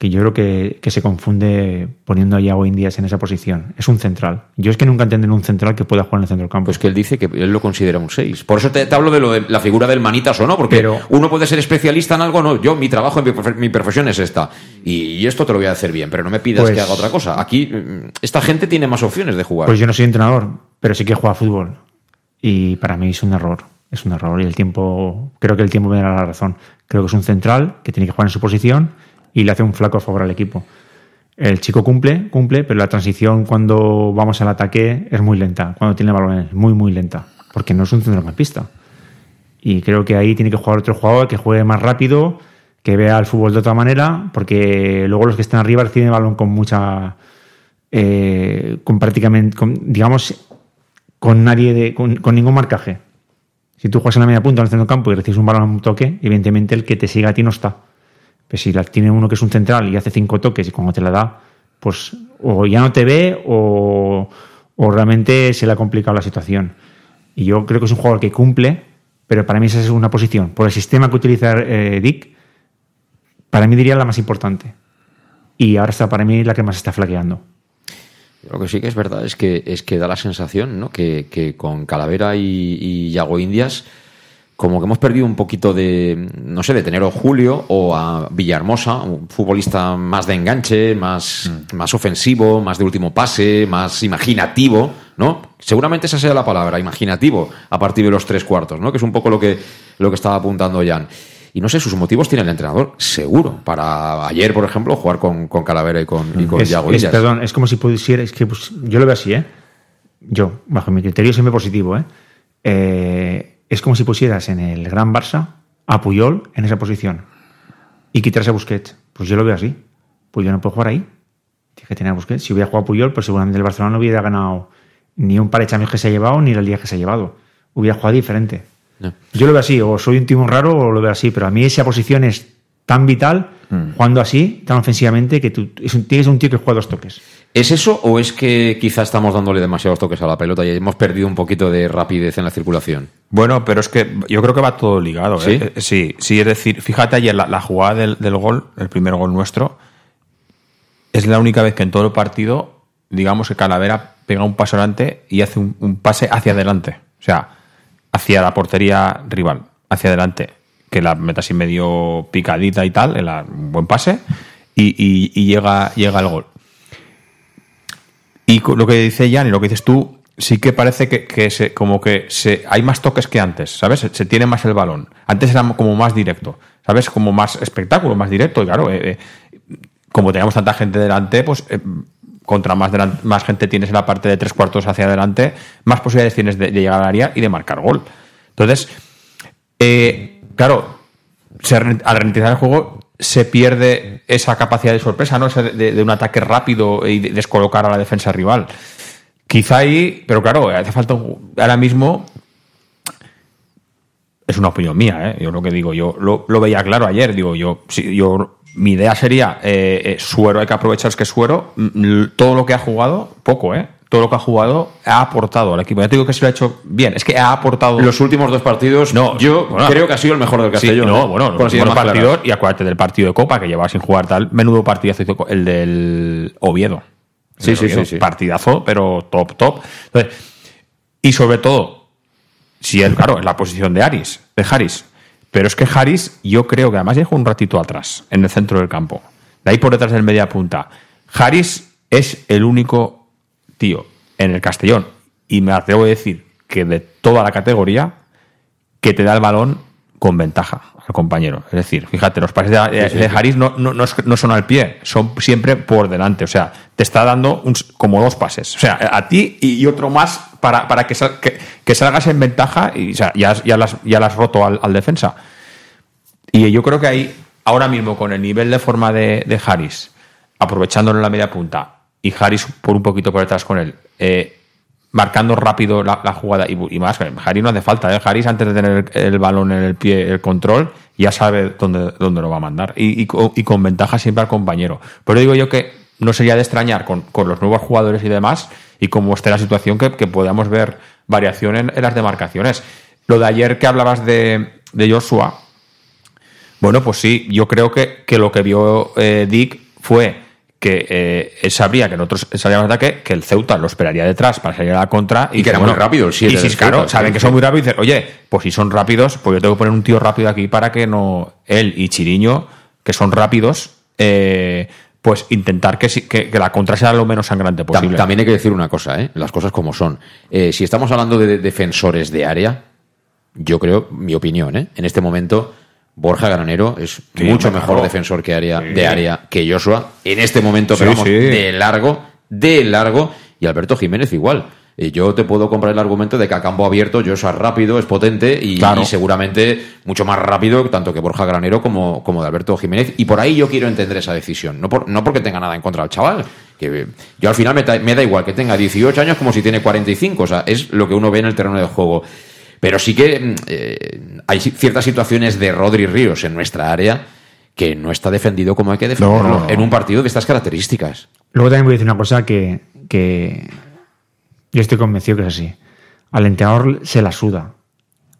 que yo creo que, que se confunde poniendo a Yago Indias en esa posición. Es un central. Yo es que nunca entenderé un central que pueda jugar en el centro del campo. Pues que él dice que él lo considera un 6. Por eso te, te hablo de, lo de la figura del manitas o no, porque Pero- uno puede ser especialista en algo, no. Yo, mi trabajo, mi, mi profesión es esta. Y, y esto te lo voy a hacer bien, pero no me pidas Pues- que haga otra cosa. Aquí, mm, esta gente tiene más opciones de jugar. Pues yo no soy entrenador, pero sí que juega fútbol. Y para mí es un error. Es un error. Y el tiempo, creo que el tiempo me dará la razón. Creo que es un central que tiene que jugar en su posición y le hace un flaco favor al equipo. El chico cumple, cumple, pero la transición cuando vamos al ataque es muy lenta. Cuando tiene el balón es muy, muy lenta. Porque no es un centrocampista. Y creo que ahí tiene que jugar otro jugador que juegue más rápido, que vea el fútbol de otra manera, porque luego los que están arriba reciben el balón con mucha. eh, con prácticamente. digamos, con nadie de. Con, ningún marcaje. Si tú juegas en la media punta en el centro campo y recibes un balón a un toque, evidentemente el que te siga a ti no está. Pero si la tiene uno que es un central y hace cinco toques y cuando te la da, pues o ya no te ve o, o realmente se le ha complicado la situación. Y yo creo que es un jugador que cumple, pero para mí esa es una posición. Por el sistema que utiliza eh, Dick, para mí diría la más importante. Y ahora está para mí la que más está flaqueando. Lo que sí que es verdad es que, es que da la sensación ¿no? que, con Calavera y Yago Indias como que hemos perdido un poquito de, no sé, de tener a Julio o a Villahermosa, un futbolista más de enganche, más, más ofensivo, más de último pase, más imaginativo, ¿no? Seguramente esa sea la palabra, imaginativo, a partir de los tres cuartos, ¿no? Que es un poco lo que, lo que estaba apuntando Jan. Y no sé, sus motivos tiene el entrenador, seguro. Para ayer, por ejemplo, jugar con, con Calavera y con, y con Es, Yago es- perdón, es como si pudiera, es que pues, yo lo veo así, ¿eh? Yo, bajo mi criterio siempre positivo, ¿eh? Eh, Es como si pusieras en el Gran Barça a Puyol en esa posición y quitarse a Busquets. Pues yo lo veo así. Puyol no puede jugar ahí. Tiene que tener a Busquets. Si hubiera jugado Puyol, pues seguramente el Barcelona no hubiera ganado ni un par de Champions que se ha llevado ni la liga que se ha llevado. Hubiera jugado diferente. No. Yo lo veo así, o soy un timón raro o lo veo así, pero a mí esa posición es tan vital, jugando así, tan ofensivamente, que tú es un, tienes un tío que juega dos toques. ¿Es eso o es que quizá estamos dándole demasiados toques a la pelota y hemos perdido un poquito de rapidez en la circulación? Bueno, pero es que yo creo que va todo ligado. ¿eh? ¿Sí? Eh, Sí, sí, es decir, fíjate ayer la, la jugada del, del gol, el primer gol nuestro, es la única vez que en todo el partido, digamos que Calavera pega un paso adelante y hace un, un pase hacia adelante. O sea, hacia la portería rival, hacia adelante. Que la meta así medio picadita y tal, en la- un buen pase, y, llega, llega el gol. Y lo que dice Jan y lo que dices tú, sí que parece que, se, como que hay más toques que antes, ¿sabes? Se, tiene más el balón. Antes era como más directo, ¿sabes? Como más espectáculo, más directo. Y claro, eh, eh, como teníamos tanta gente delante, pues eh, contra más, más gente tienes en la parte de tres cuartos hacia adelante, más posibilidades tienes de, de llegar al área y de marcar gol. Entonces, claro, al ralentizar el juego se pierde esa capacidad de sorpresa, ¿no? De, un ataque rápido y de descolocar a la defensa rival. Quizá ahí, pero claro, hace falta ahora mismo. Es una opinión mía, ¿eh? Yo lo que digo, yo lo, veía claro ayer. Digo, yo, yo mi idea sería eh, eh, Suero, hay que aprovechar que Suero, mm, todo lo que ha jugado, poco, ¿eh? Todo lo que ha jugado ha aportado al equipo. Ya te digo que se lo ha hecho bien, es que ha aportado. Los últimos dos partidos, No, yo bueno, creo que ha sido el mejor del Sí, Castellón. no, ¿eh? bueno, los últimos partidos, y acuérdate del partido de Copa que llevaba sin jugar tal, menudo partidazo hizo el del Oviedo. El Sí, del sí, Oviedo, sí, sí. Partidazo, pero top, top. Entonces, y sobre todo, si él, claro, es la posición de Aris, de Haris. Pero es que Haris, yo creo que además dejó un ratito atrás, en el centro del campo. De ahí por detrás del media punta. Haris es el único tío en el Castellón, y me atrevo a decir que de toda la categoría, que te da el balón con ventaja al compañero. Es decir, fíjate, los pases de, de Haris no, no, no son al pie, son siempre por delante. O sea, te está dando un como dos pases. O sea, a ti y, otro más para, para que, sal- que, que salgas en ventaja y o sea, ya, ya, las, ya las roto al, al defensa. Y yo creo que ahí, ahora mismo, con el nivel de forma de, de Harris, aprovechándolo en la media punta, y Harris por un poquito por detrás con él, eh, marcando rápido la, jugada y, más, Harris no hace falta, ¿eh? Harris antes de tener el, balón en el pie, el control, ya sabe dónde, dónde lo va a mandar. Y, y co- y con ventaja siempre al compañero. Pero digo yo que no sería de extrañar con, con los nuevos jugadores y demás, y como esté la situación, que, que podamos ver variación en, en las demarcaciones. Lo de ayer que hablabas de, de Joshua, bueno, pues sí, yo creo que, que lo que vio eh, Dick fue que eh, él sabría que nosotros salíamos de ataque, que el Ceuta lo esperaría detrás para salir a la contra. Y que era muy rápido Y si claro, Ceuta, saben sí, que sí. son muy rápidos y dicen, oye, pues si son rápidos, pues yo tengo que poner un tío rápido aquí para que no. Él y Chiriño, que son rápidos, eh, pues intentar que, que, que la contra sea lo menos sangrante posible. También hay que decir una cosa, ¿eh? las cosas como son. Eh, si estamos hablando de defensores de área, yo creo, mi opinión, ¿eh? en este momento, Borja Granero es Sí, mucho mejor claro. defensor que área, Sí. de área que Joshua. En este momento, pero vamos, de largo, de largo. Y Alberto Jiménez igual. Eh, Yo te puedo comprar el argumento de que a campo abierto Joshua es rápido, es potente y, Claro. y seguramente mucho más rápido tanto que Borja Granero como, como de Alberto Jiménez. Y por ahí yo quiero entender esa decisión. No, por- no porque tenga nada en contra del chaval. Que yo al final me, me da igual que tenga 18 años como si tiene 45. O sea, es lo que uno ve en el terreno de juego. Pero sí que mm, eh, hay ci- ciertas situaciones de Rodri Ríos en nuestra área que no está defendido como hay que defenderlo No, no, no. en un partido de estas características. Luego también voy a decir una cosa que, que yo estoy convencido que es así. Al entrenador se la suda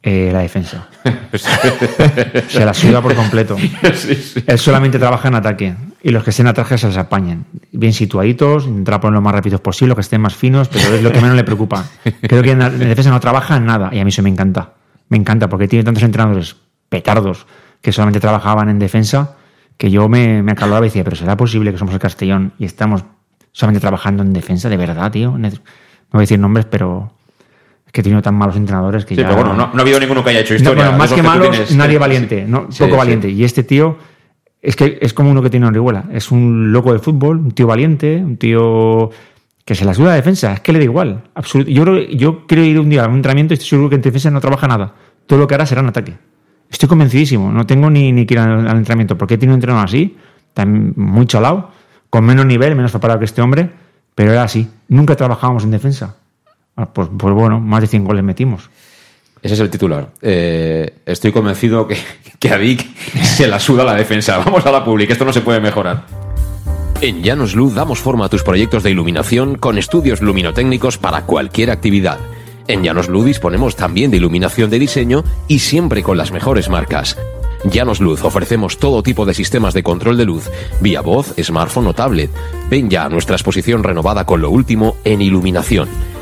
eh, la defensa. <laughs> se la suda por completo. Él solamente trabaja en ataque y los que estén atrás que se les apañen. Bien situaditos, intentar poner lo más rápidos posible, que estén más finos, pero es lo que menos le preocupa. Creo que en la en la defensa no trabaja en nada y a mí eso me encanta. me encanta porque tiene tantos entrenadores petardos que solamente trabajaban en defensa que yo me, me acaloraba y decía, pero ¿será posible que somos el Castellón y estamos solamente trabajando en defensa? De verdad, tío. No voy a decir nombres, pero es que he tenido tan malos entrenadores que sí, ya... pero bueno, no, no ha habido ninguno que haya hecho historia. No, bueno, más que malos, tienes. nadie valiente, sí. ¿no? Sí, poco sí. valiente. Y este tío es que es como uno que tiene orihuela. Es un loco de fútbol, un tío valiente, un tío que se la suda la defensa. Es que le da igual. Absolut- Yo, creo- yo quiero ir un día a un entrenamiento y estoy seguro que en defensa no trabaja nada. Todo lo que hará será en ataque. Estoy convencidísimo. No tengo ni, ni que ir al, entrenamiento. Porque tenido un entrenador así, tan, muy chalado, con menos nivel, menos preparado que este hombre, pero era así. Nunca trabajábamos en defensa. Ah, Pues, pues bueno, más de 100 goles metimos. Ese es el titular. Eh, estoy convencido que, que a Vic se la suda la defensa. Vamos a la pública, esto no se puede mejorar. En Llanos Luz damos forma a tus proyectos de iluminación con estudios luminotécnicos para cualquier actividad. En Llanos Luz disponemos también de iluminación de diseño y siempre con las mejores marcas. Llanos Luz ofrecemos todo tipo de sistemas de control de luz, vía voz, smartphone o tablet. Ven ya a nuestra exposición renovada con lo último en iluminación.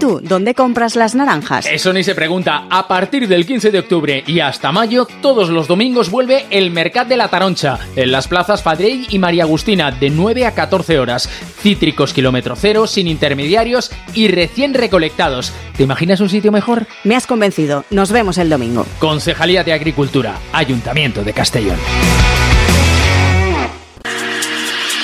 Tú, dónde compras las naranjas? Eso ni se pregunta. A partir del 15 de octubre y hasta mayo, todos los domingos vuelve el Mercat de la Taroncha, en las plazas Fadrell y María Agustina, de 9 a 14 horas. Cítricos kilómetro cero, sin intermediarios y recién recolectados. ¿Te imaginas un sitio mejor? Me has convencido. Nos vemos el domingo. Concejalía de Agricultura, Ayuntamiento de Castellón.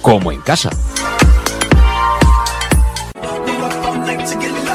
como en casa.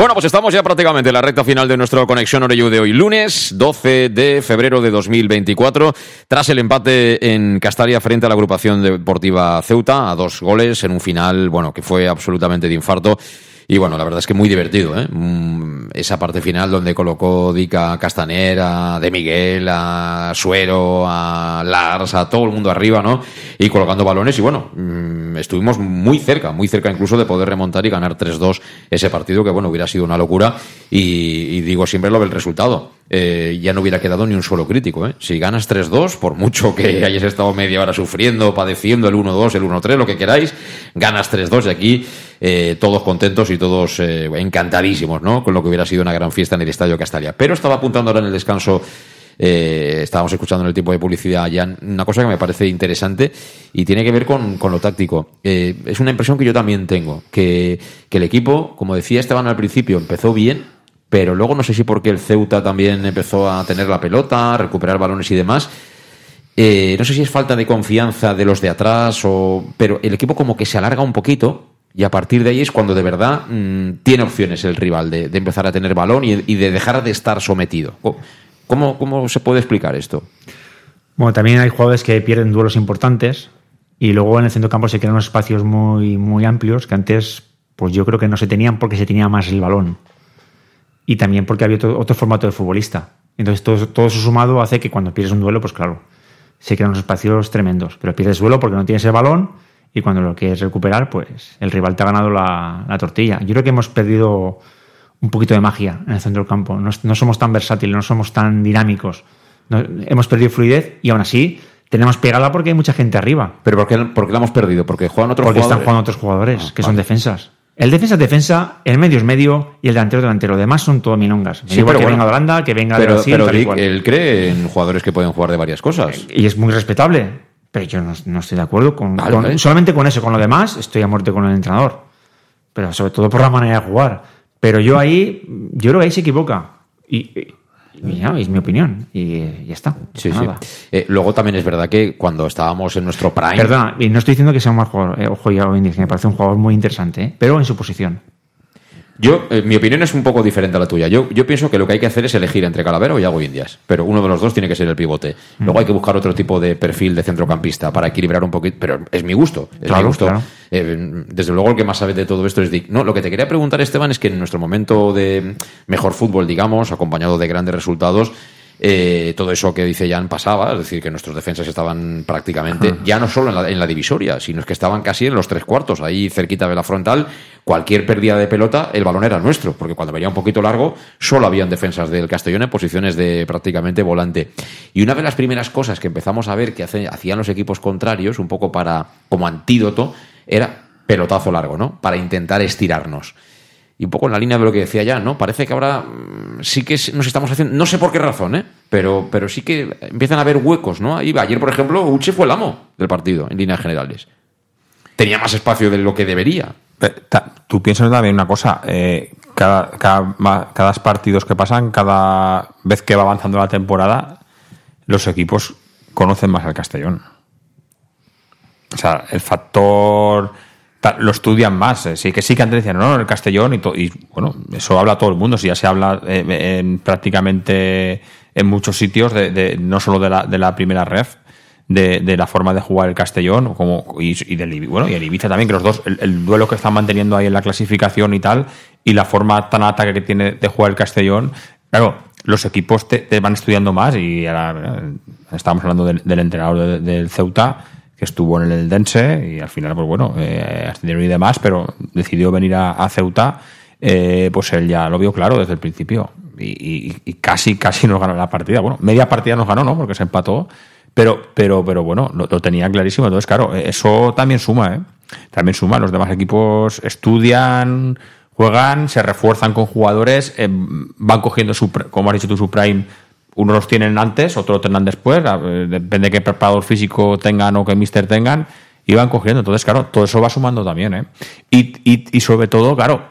Bueno, pues estamos ya prácticamente en la recta final de nuestro Conexión Orellu de hoy, lunes 12 de febrero de 2024, tras el empate en Castalia frente a la agrupación deportiva Ceuta, a dos goles en un final, bueno, que fue absolutamente de infarto. Y bueno, la verdad es que muy divertido, ¿eh? Mm, Esa parte final donde colocó Dica Castanera, De Miguel, a Suero, a Lars, a todo el mundo arriba, ¿no? Y colocando balones. Y bueno, mm, estuvimos muy cerca, muy cerca incluso de poder remontar y ganar 3-2 ese partido, que bueno, hubiera sido una locura. Y, y digo siempre lo del resultado. Eh, ya no hubiera quedado ni un solo crítico, ¿eh? Si ganas 3-2, por mucho que hayas estado media hora sufriendo, padeciendo el 1-2, el 1-3, lo que queráis, ganas 3-2 y aquí eh, todos contentos y todos eh, encantadísimos, ¿no? Con lo que hubiera sido una gran fiesta en el Estadio Castalia. Pero estaba apuntando ahora en el descanso, eh, estábamos escuchando en el tiempo de publicidad ya una cosa que me parece interesante y tiene que ver con, con lo táctico. Eh, es una impresión que yo también tengo, que, que el equipo, como decía Esteban al principio, empezó bien, pero luego no sé si porque el Ceuta también empezó a tener la pelota, a recuperar balones y demás. Eh, no sé si es falta de confianza de los de atrás, o, pero el equipo como que se alarga un poquito y a partir de ahí es cuando de verdad mm, tiene opciones el rival de, empezar a tener balón y, de dejar de estar sometido. ¿Cómo, ¿Cómo se puede explicar esto? Bueno, también hay jugadores que pierden duelos importantes y luego en el centro campo se crean unos espacios muy, muy amplios que antes, pues yo creo que no se tenían porque se tenía más el balón. Y también porque había otro, otro formato de futbolista. Entonces todo, todo eso sumado hace que cuando pierdes un duelo, pues claro, se crean unos espacios tremendos. Pero pierdes duelo porque no tienes el balón y cuando lo quieres recuperar, pues el rival te ha ganado la, la tortilla. Yo creo que hemos perdido un poquito de magia en el centro del campo. No, no somos tan versátiles, no somos tan dinámicos. No- hemos perdido fluidez y aún así tenemos pegada porque hay mucha gente arriba. ¿Pero por qué, por qué la hemos perdido? Porque juegan otros Porque están jugadores. jugando otros jugadores, Ah, que son defensas. El defensa es defensa, el medio es medio y el delantero es delantero. Demás son todo milongas. Sí, pero que bueno. venga de Holanda, que venga de Brasil, pero tal Dick, él cree en jugadores que pueden jugar de varias cosas. Y es muy respetable. Pero yo no, no estoy de acuerdo con, Vale, con- vale. solamente con eso. Con lo demás, estoy a muerte con el entrenador. Pero sobre todo por la manera de jugar. Pero yo ahí, yo creo que ahí se equivoca. Y, y- y ya, es mi opinión. Y ya está. Sí, Nada. sí. Eh, luego también es verdad que cuando estábamos en nuestro prime. Perdona, y no estoy diciendo que sea un mal jugador. eh, ojo, ya hoy me parece un jugador muy interesante, eh, pero en su posición. Yo, eh, mi opinión es un poco diferente a la tuya. Yo, yo pienso que lo que hay que hacer es elegir entre Calavero y Yago Indias. Pero uno de los dos tiene que ser el pivote. Luego hay que buscar otro tipo de perfil de centrocampista para equilibrar un poquito. Pero es mi gusto. Es Claro, mi gusto. claro. Eh, desde luego el que más sabe de todo esto es Dick. No, lo que te quería preguntar, Esteban, es que en nuestro momento de mejor fútbol, digamos, acompañado de grandes resultados, eh, todo eso que dice Jan pasaba, es decir, que nuestros defensas estaban prácticamente, ya no solo en la, en la divisoria, sino es que estaban casi en los tres cuartos, ahí cerquita de la frontal, cualquier pérdida de pelota, el balón era nuestro, porque cuando venía un poquito largo, solo habían defensas del Castellón en posiciones de prácticamente volante. Y una de las primeras cosas que empezamos a ver que hace- hacían los equipos contrarios, un poco para, como antídoto, era pelotazo largo, ¿no? Para intentar estirarnos. Y un poco en la línea de lo que decía ya, ¿no? Parece que ahora mm, sí que nos estamos haciendo, no sé por qué razón, ¿eh? Pero, pero sí que empiezan a haber huecos, ¿no? Ahí, ayer, por ejemplo, Uche fue el amo del partido, en líneas generales. Tenía más espacio de lo que debería. Tú piensas también una cosa, eh, cada, cada, cada partidos que pasan, cada vez que va avanzando la temporada, los equipos conocen más al Castellón. O sea, el factor lo estudian más. eh, Sí que sí que antes decían, no, no, el Castellón y, y bueno, eso habla todo el mundo. Si ya se habla eh, en prácticamente en muchos sitios, de, de- no solo de la, de la primera ref, de, de la forma de jugar el Castellón como, y, y del bueno, y el Ibiza también, que los dos, el, el duelo que están manteniendo ahí en la clasificación y tal, y la forma tan ataque que tiene de jugar el Castellón, claro, los equipos te, van estudiando más y ahora estamos hablando del, del entrenador de- del Ceuta que estuvo en el Dense y al final, pues bueno, eh, ascendieron y demás, pero decidió venir a, Ceuta, eh, pues él ya lo vio claro desde el principio y, casi, casi nos ganó la partida. Bueno, media partida nos ganó, ¿no? Porque se empató, pero, pero, pero bueno, lo, tenía clarísimo. Entonces, claro, eh, eso también suma, ¿eh? También suma. Los demás equipos estudian, juegan, se refuerzan con jugadores, eh, van cogiendo su, como has dicho tú, su prime. Unos los tienen antes, otros lo tendrán después, eh, depende de qué preparador físico tengan o qué mister tengan, y van cogiendo. Entonces, claro, todo eso va sumando también, ¿eh? Y, y, y sobre todo, claro,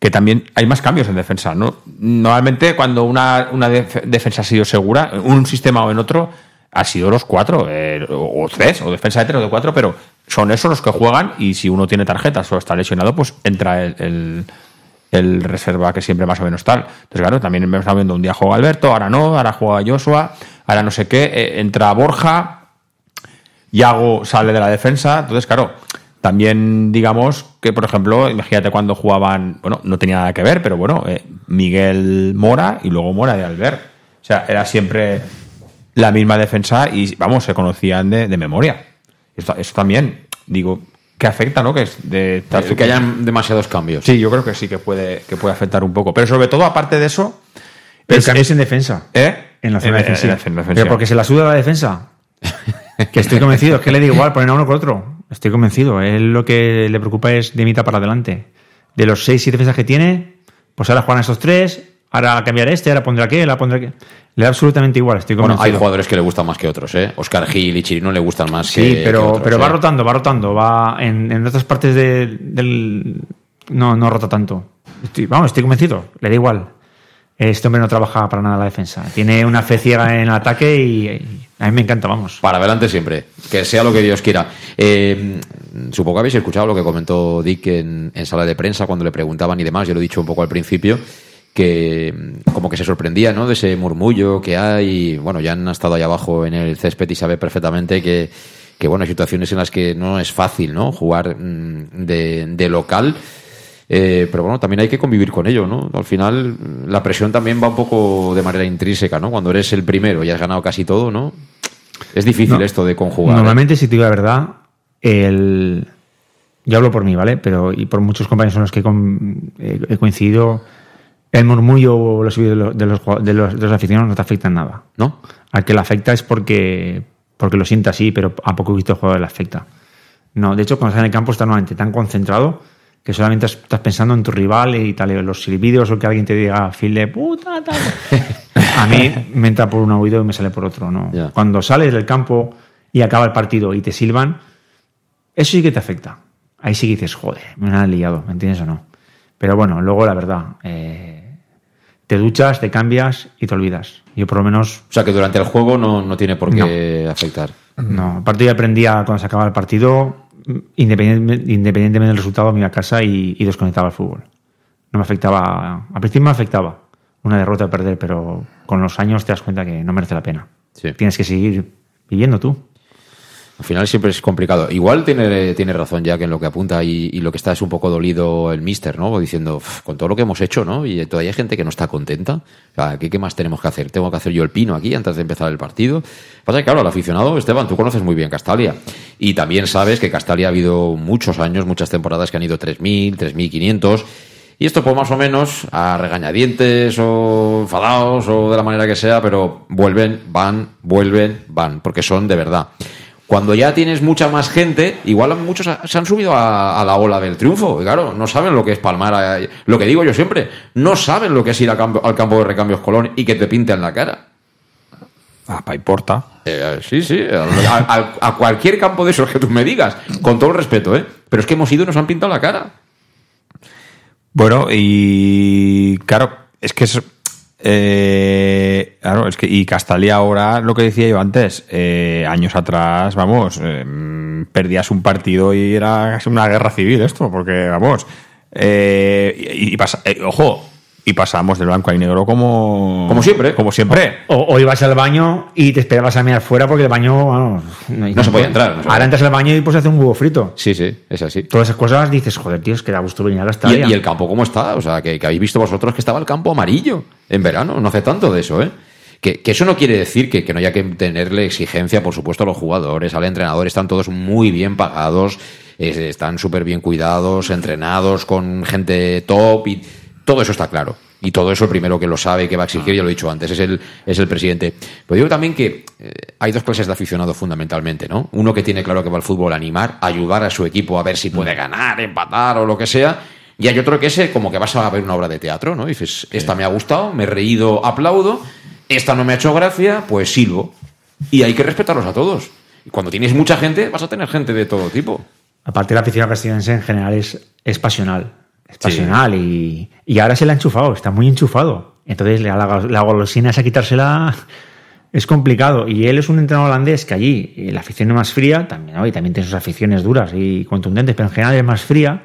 que también hay más cambios en defensa, ¿no? Normalmente cuando una, una def- defensa ha sido segura, un sistema o en otro, ha sido los cuatro, eh, o tres, o defensa de tres o de cuatro, pero son esos los que juegan y si uno tiene tarjetas o está lesionado, pues entra el- el reserva que siempre más o menos tal. Entonces, claro, también estamos viendo un día juega Alberto, ahora no, ahora juega Joshua, ahora no sé qué, eh, entra Borja, Yago sale de la defensa, entonces, claro, también digamos que, por ejemplo, imagínate cuando jugaban, bueno, no tenía nada que ver, pero bueno, eh, Miguel Mora y luego Mora de Albert. O sea, era siempre la misma defensa y, vamos, se conocían de, de memoria. Esto- eso también, digo, que afecta, ¿no? Que es de El que hayan demasiados cambios. Sí, yo creo que sí que puede, que puede afectar un poco. Pero sobre todo, aparte de eso. Pero es- cambios en defensa. ¿Eh? En la zona En- en- defensiva. en la zona defensiva. Pero porque se la suda la defensa. <laughs> que estoy convencido, es que le da igual poner a uno con otro. Estoy convencido. Él lo que le preocupa es de mitad para adelante. De los seis, siete defensas que tiene, pues ahora juegan estos tres, ahora cambiar este, ahora pondrá aquel, ahora pondrá aquel. Le da absolutamente igual, estoy Bueno, convencido. hay jugadores que le gustan más que otros, ¿eh? Oscar Gil y Chirino le gustan más Sí, que, que pero, otros, pero ¿eh? va rotando, va rotando. Va en, en otras partes de- del. No, no rota tanto. Estoy, vamos, estoy convencido. Le da igual. Este hombre no trabaja para nada en la defensa. Tiene una fe ciega en el ataque y, y a mí me encanta, vamos. Para adelante siempre, que sea lo que Dios quiera. Eh, supongo que habéis escuchado lo que comentó Dick en, en sala de prensa cuando le preguntaban y demás, yo lo he dicho un poco al principio, que mm, como que se sorprendía ¿no? de ese murmullo que hay. Bueno, ya han estado ahí abajo en el césped y sabe perfectamente que, que bueno, hay situaciones en las que no es fácil ¿no? jugar mm, de, de local. Eh, pero bueno, también hay que convivir con ello, ¿no? Al final, la presión también va un poco de manera intrínseca, ¿no? Cuando eres el primero y has ganado casi todo, ¿no? Es difícil No. esto de conjugar. ¿eh? Normalmente, si te digo la verdad, el. Yo hablo por mí, ¿vale? Pero y por muchos compañeros con los que he, he coincidido, el murmullo o los de los, de los, de los- aficionados no te afecta en nada. ¿No? Al que le afecta es porque, porque lo siente así, pero a poco visto el jugador le afecta. No, de hecho, cuando estás en el campo estás normalmente tan concentrado que solamente estás pensando en tu rival y tal, los silbidos o que alguien te diga, fil de puta, tal. <laughs> A mí me entra por un oído y me sale por otro, ¿no? Ya. Cuando sales del campo y acaba el partido y te silban, eso sí que te afecta. Ahí sí que dices, joder, me han liado, ¿me entiendes o no? Pero bueno, luego la verdad, eh, te duchas, te cambias y te olvidas. Yo por lo menos O sea que durante el juego no, no tiene por qué afectar. no, aparte yo aprendía cuando se acababa el partido, independientemente, independientemente del resultado, me iba a casa y, y desconectaba el fútbol. No me afectaba, al principio me afectaba una derrota de perder, pero con los años te das cuenta que no merece la pena. Sí. Tienes que seguir viviendo tú. Al final siempre es complicado. Igual tiene, tiene razón Jack en lo que apunta y, y lo que está es un poco dolido el mister, ¿no? Diciendo, "Uf, con todo lo que hemos hecho, ¿no? Y todavía hay gente que no está contenta. O sea, ¿qué, más tenemos que hacer? ¿Tengo que hacer yo el pino aquí antes de empezar el partido? Pasa que, claro, el aficionado, Esteban, tú conoces muy bien Castalia. Y también sabes que Castalia ha habido muchos años, muchas temporadas que han ido 3.000, 3.500. Y esto, pues más o menos, a regañadientes o enfadados o de la manera que sea, pero vuelven, van, vuelven, van, porque son de verdad. Cuando ya tienes mucha más gente, igual muchos se han subido a, a la ola del triunfo. Y claro, no saben lo que es palmar. a- lo que digo yo siempre, no saben lo que es ir campo- al campo de recambios Colón y que te pinten la cara. Ah, pa' importa. Eh, sí, sí, a, a- a cualquier campo de esos que tú me digas, con todo el respeto, ¿eh? Pero es que hemos ido y nos han pintado la cara. Bueno, y claro, es que es. Eh, claro, es que. Y Castalia ahora, lo que decía yo antes, eh, años atrás, vamos, eh, perdías un partido y era una guerra civil esto, porque, vamos. eh, y, y pasa- eh, ojo, y pasamos del blanco al negro como. Como siempre. Como siempre. O, o ibas al baño y te esperabas a mirar fuera porque el baño. vamos, No se podía entrar, no se podía. Ahora entras al baño y pues hace un huevo frito. Sí, sí, es así. Todas esas cosas dices, joder, tío, es que da gusto venir a la ¿Y, el campo cómo está? O sea, que, que habéis visto vosotros que estaba el campo amarillo en verano, no hace tanto de eso, ¿eh? Que, que eso no quiere decir que, que no haya que tenerle exigencia, por supuesto, a los jugadores, al entrenador, están todos muy bien pagados, están súper bien cuidados, entrenados con gente top y todo eso está claro. Y todo eso el primero que lo sabe, que va a exigir, ya lo he dicho antes, es el, es el presidente. Pero digo también que eh, hay dos clases de aficionados fundamentalmente, ¿no? Uno que tiene claro que va al fútbol a animar, a ayudar a su equipo a ver si puede ganar, empatar o lo que sea. Y hay otro que ese como que vas a ver una obra de teatro, ¿no? Y dices, esta me ha gustado, me he reído, aplaudo, esta no me ha hecho gracia, pues silbo. Y hay que respetarlos a todos. Y cuando tienes mucha gente, vas a tener gente de todo tipo. Aparte, la afición castellonense en general es, es pasional. Es pasional y, y ahora se la ha enchufado, está muy enchufado. Entonces, la, la, la golosina esa quitársela <laughs> es complicado. Y él es un entrenador holandés que allí eh, la afición es más fría, también, ¿no? y también tiene sus aficiones duras y contundentes, pero en general es más fría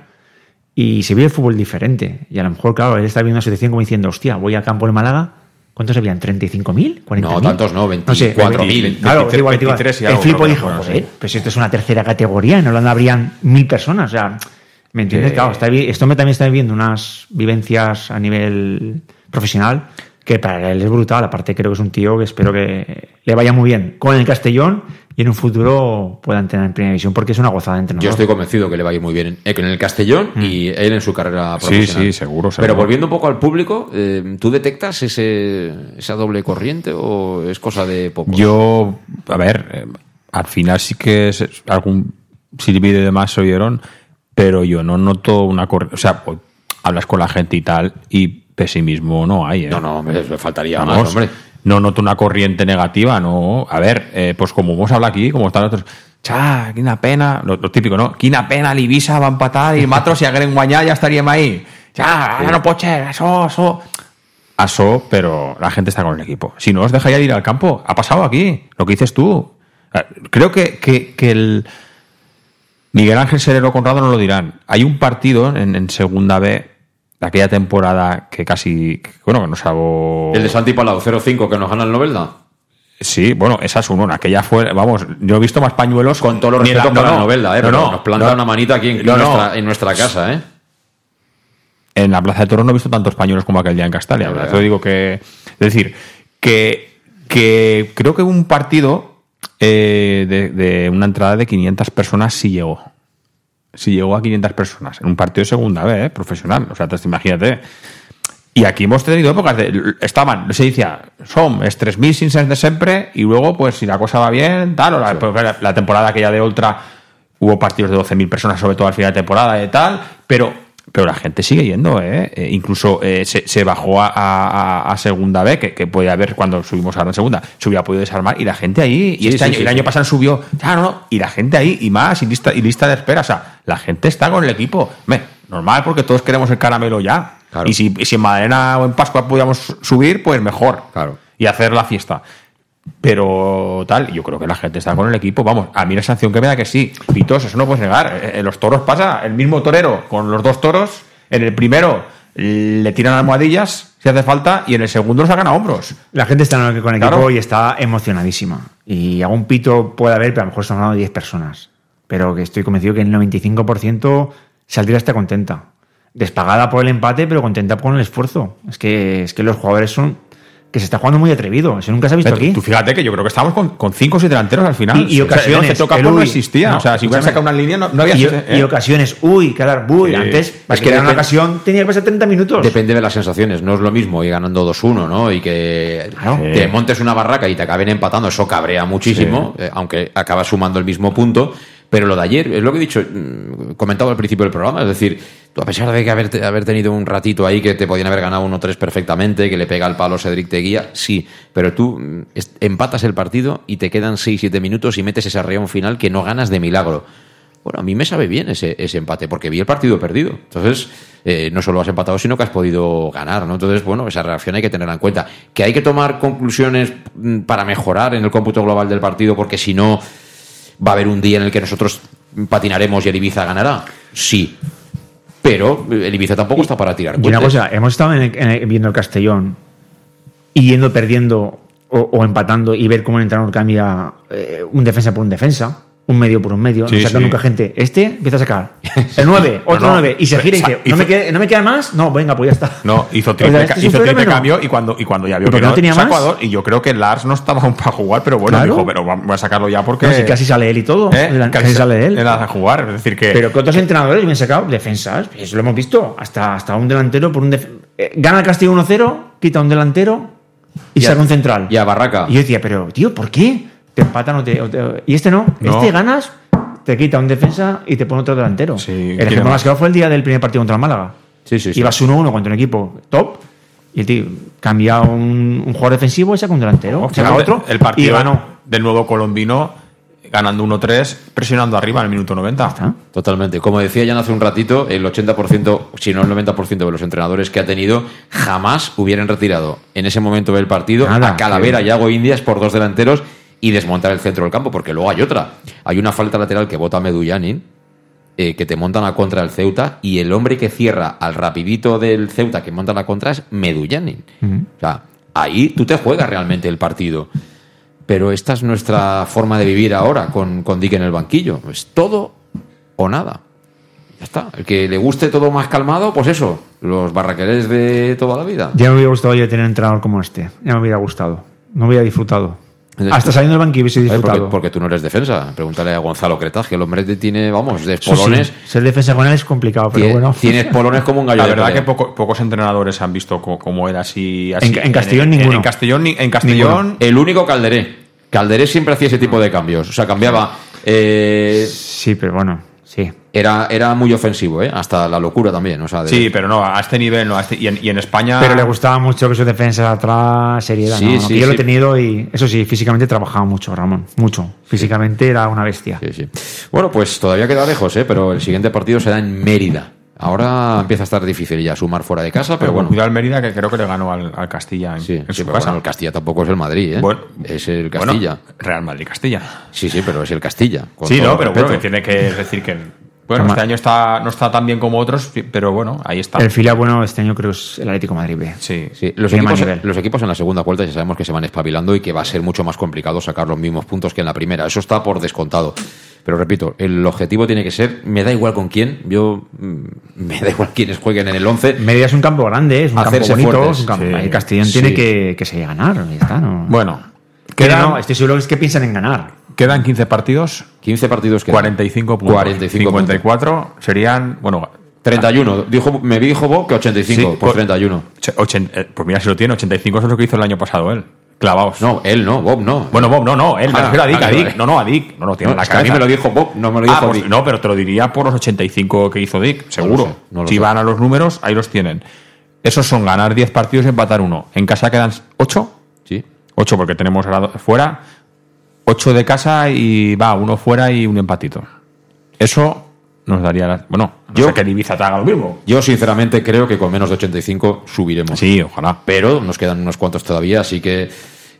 y se vive el fútbol diferente. Y a lo mejor, claro, él está viendo una situación como diciendo, hostia, voy al campo de Málaga. ¿Cuántos habían? ¿35.000? ¿40.000? No, tantos no, sé, 24.000. Claro, 23, igual, igual. 23 y El flipo dijo, pues esto es una tercera categoría, en Holanda habrían mil personas. O sea, ¿me entiendes? Eh, Claro, está, vi- esto me también está viviendo unas vivencias a nivel profesional que para él es brutal. Aparte, creo que es un tío que espero que le vaya muy bien con el Castellón y en un futuro pueda entrenar en primera división porque es una gozada de entrenador. Yo estoy convencido que le va a ir muy bien en, el Castellón y él en su carrera Sí, profesional. sí, seguro, seguro. Pero volviendo un poco al público, eh, ¿tú detectas ese, esa doble corriente o es cosa de poco? Yo, a ver, eh, al final sí que es es algún silbido y demás se oyeron, pero yo no noto una corriente. O sea, pues, hablas con la gente y tal, y pesimismo no hay. ¿eh? No, no, hombre, le faltaría Vamos, más, hombre. No noto una corriente negativa, no. A ver, eh, pues como hemos hablado aquí, como están otros. Cha, quina pena. Lo, lo típico, ¿no? Quina pena, l'Ibissa va a empatar y Matros si hagueren guanyar ya estaríem ahí. Ya, ara no pot ser, eso, eso. Eso, pero la gente está con el equipo. Si no os dejaría de ir al campo, ha pasado aquí, lo que dices tú. Eh, Creo que, que, que el Miguel Ángel Serero Conrado no lo dirán. Hay un partido en, en segunda B de aquella temporada que casi, que, bueno, que no salvo... El de Santi Palau 0-5 que nos gana el Novelda. Sí, bueno, esa es uno. Aquella fue, vamos, yo he visto más pañuelos. Con todos los ni en la- respetos para no, la no, Novelda, ¿eh? no, nos planta no. una manita aquí en, nuestra, en nuestra casa, ¿eh? en la Plaza de Toros no he visto tantos pañuelos como aquel día en Castalia. Eso digo que. Es decir, que, que creo que un partido eh, de, de una entrada de 500 personas sí llegó. Sí llegó a 500 personas. En un partido de segunda vez, profesional. O sea, te- imagínate. Y aquí hemos tenido épocas de. Estaban, se decía, son es 3.000 de siempre, y luego, pues, si la cosa va bien, tal, o la, pues, la- la temporada aquella de Ultra hubo partidos de 12.000 personas, sobre todo al final de temporada y tal, pero, pero la gente sigue yendo, ¿eh? Eh, incluso eh, se, se bajó a, a- a segunda B, que, que puede haber cuando subimos ahora en segunda, se hubiera podido desarmar, y la gente ahí, y Sí, este sí, año, sí, el año pasado subió, ya no, no, y la gente ahí, y más, y lista, y lista de espera, o sea, la gente está con el equipo. Hombre, normal, porque todos queremos el caramelo ya. Claro. Y si, si en Madalena o en Pascua pudiéramos subir, pues mejor. Claro. Y hacer la fiesta. Pero tal, yo creo que la gente está con el equipo. Vamos, a mí la sensación que me da que sí. Pitos, eso no puedes negar. Eh, En los toros pasa, el mismo torero con los dos toros. En el primero le tiran almohadillas si hace falta y en el segundo los sacan a hombros. La gente está con el equipo y está emocionadísima. Y algún pito puede haber, pero a lo mejor estamos hablando de 10 personas. Pero que estoy convencido que el 95% saldría hasta contenta. Despagada por el empate, pero contenta con el esfuerzo. Es que, es que los jugadores son. Que se está jugando muy atrevido. Eso nunca se ha visto aquí. Tú fíjate que yo creo que estábamos con, con cinco o seis delanteros al final. Y- y O sea, ocasiones, el toca el no existía. No, o sea, si hubiera escúchame. sacado una línea, no, no había y, ¿eh? y ocasiones, uy, quedar, uy, Sí. antes, para Es que que era una depende- ocasión tenía que pasar 30 minutos. Depende de las sensaciones, no es lo mismo ir ganando 2-1, ¿no? Y que Claro. te montes una barraca y te acaben empatando, eso cabrea muchísimo, eh, aunque acabas sumando el mismo punto. Pero lo de ayer, es lo que he dicho, mm, comentado al principio del programa, es decir, tú a pesar de que haber, haber tenido un ratito ahí que te podían haber ganado 1-3 perfectamente, que le pega al palo Cedric te guía, sí, pero tú mm, empatas el partido y te quedan 6-7 minutos y metes ese arreón final que no ganas de milagro. bueno, a mí me sabe bien ese, ese empate, porque vi el partido perdido. Entonces, eh, no solo has empatado, sino que has podido ganar, ¿no? Entonces, bueno, esa reacción hay que tenerla en cuenta. Que hay que tomar conclusiones mm, para mejorar en el cómputo global del partido, porque si no, va a haber un día en el que nosotros patinaremos y el Ibiza ganará. Sí. Pero el Ibiza tampoco está para tirar. Y una cosa, hemos estado en el- en el- viendo el Castellón y yendo perdiendo o, o empatando y ver cómo el entrenador cambia eh, un defensa por un defensa, un medio por un medio, Sí, no saca sí. nunca gente. Este empieza a sacar <laughs> el 9, otro No, no. 9 y se gira y dice, ¿no me, queda, ¿no me queda más? No, venga, pues ya está. No, hizo <laughs> O sea, triple, este hizo triple fenómeno. cambio y cuando, y cuando ya vio ¿Y por que no tenía más? dos, y yo creo que Lars no estaba aún para jugar, pero bueno, Claro. dijo, pero voy a sacarlo ya porque. Si casi sale él y todo. ¿Eh? Casi, Casi sale él. Él a jugar, es decir, que. Pero que otros entrenadores bien sacado defensas, eso lo hemos visto, hasta, hasta un delantero por un def- eh, gana el Castillo 1-0, quita un delantero y saca un central. Y a Barraca. Y yo decía, pero tío, ¿por qué? Te empatan o te, o te- y este no, No. este ganas, te quita un defensa y te pone otro delantero. Sí, el ejemplo más. claro fue el día del primer partido contra el Málaga. Sí, sí. Ibas 1-1 contra un equipo top y el tío cambia un, un jugador defensivo y saca un delantero, saca Fíjate, otro el partido y ganó. del nuevo colombino ganando 1-3, presionando arriba en el minuto 90. ¿Está? Totalmente. Como decía Jan hace un ratito, el 80%, si no el 90% de los entrenadores que ha tenido jamás hubieran retirado en ese momento del partido Nada, a Calavera sí. y Hago Indias por dos delanteros y desmontar el centro del campo, porque luego hay otra. Hay una falta lateral que vota Medullanin, eh, que te montan a contra del Ceuta, y el hombre que cierra al rapidito del Ceuta que monta la contra es Medullanin. O sea, ahí tú te juegas realmente el partido. Pero esta es nuestra forma de vivir ahora con, con Dick en el banquillo. Es todo o nada. Ya está. El que le guste todo más calmado, pues eso, los barraqueres de toda la vida. Ya me hubiera gustado yo tener un entrenador como este. Ya me hubiera gustado. No hubiera disfrutado. Hasta saliendo del banquillo hubiese Ay, porque, disfrutado. porque tú no eres defensa. Pregúntale a Gonzalo Cretas, que el hombre te tiene, vamos, de Eso sí, polones. ser defensa con él es complicado, pero bueno. Tienes polones como un gallo La de verdad que poco- pocos entrenadores han visto cómo era así. así. En- en Castellón en, ninguno. En Castellón, en Castellón El único Calderé. Calderé siempre hacía ese tipo de cambios. O sea, cambiaba. eh, Sí, pero bueno, sí. era, era muy ofensivo, ¿eh? Hasta la locura también. O sea, de- Sí, pero no, a este nivel no. a este- y, en, y en España. Pero le gustaba mucho que su defensa atrás, seriedad. Sí, ¿no? sí, yo lo he tenido y eso sí, físicamente trabajaba mucho, Ramón. Mucho. Físicamente era una bestia. Sí, sí. Bueno, pues todavía queda lejos, ¿eh? pero el siguiente partido será en Mérida. Ahora empieza a estar difícil ya sumar fuera de casa, pero bueno. Cuidado al Mérida, que creo que le ganó al, al Castilla en, Sí, en sí, su pero casa. bueno, el Castilla tampoco es el Madrid, ¿eh? Bueno, es el Bueno, Castilla. Real Madrid Castilla. Sí, sí, pero es el Castilla. Sí, no, pero bueno, que tiene que decir que. Bueno, Toma. este año está, no está tan bien como otros, pero bueno, ahí está. El filial bueno este año creo que es el Atlético de Madrid B. Sí. Sí, los, equipos, los equipos en la segunda vuelta ya sabemos que se van espabilando y que va a ser mucho más complicado sacar los mismos puntos que en la primera. Eso está por descontado. Pero repito, el objetivo tiene que ser, me da igual con quién, yo mm, <laughs> me da igual quiénes jueguen en el 11. Mérida es un campo grande, es un Hacerse campo bonito. fuertes, es un campo- sí. ahí Castellón Sí. tiene que, que seguir ganar. está, ¿no? Bueno, Pero quedan, no, estoy seguro que es que piensan en ganar. Quedan 15 partidos, 15 partidos que 45 puntos. 45 puntos. 54 serían, bueno, 31. Dijo, me dijo Bob que 85, Sí, pues por- 31. och- ochen- eh, pues mira si lo tiene, 85 es lo que hizo el año pasado él. Clavaos. No, él no, Bob no. Bueno, Bob, no, no, él, me Ah, refiero a Dick, a vale, Dick. No, no, a Dick. No lo tiene No, la a mí me lo dijo Bob, no me lo dijo Ah, pues Dick. no, pero te lo diría por los 85 que hizo Dick, seguro. sé, no si sé. van a los números, ahí los tienen. Esos son ganar 10 partidos y empatar uno. En casa quedan 8. Sí. 8 porque tenemos fuera. 8 de casa y va, uno fuera y un empatito. Eso nos daría la... Bueno, no Yo- sé que el Ibiza te haga lo mismo. Yo sinceramente creo que con menos de 85 subiremos. Sí, ojalá. Pero nos quedan unos cuantos todavía, así que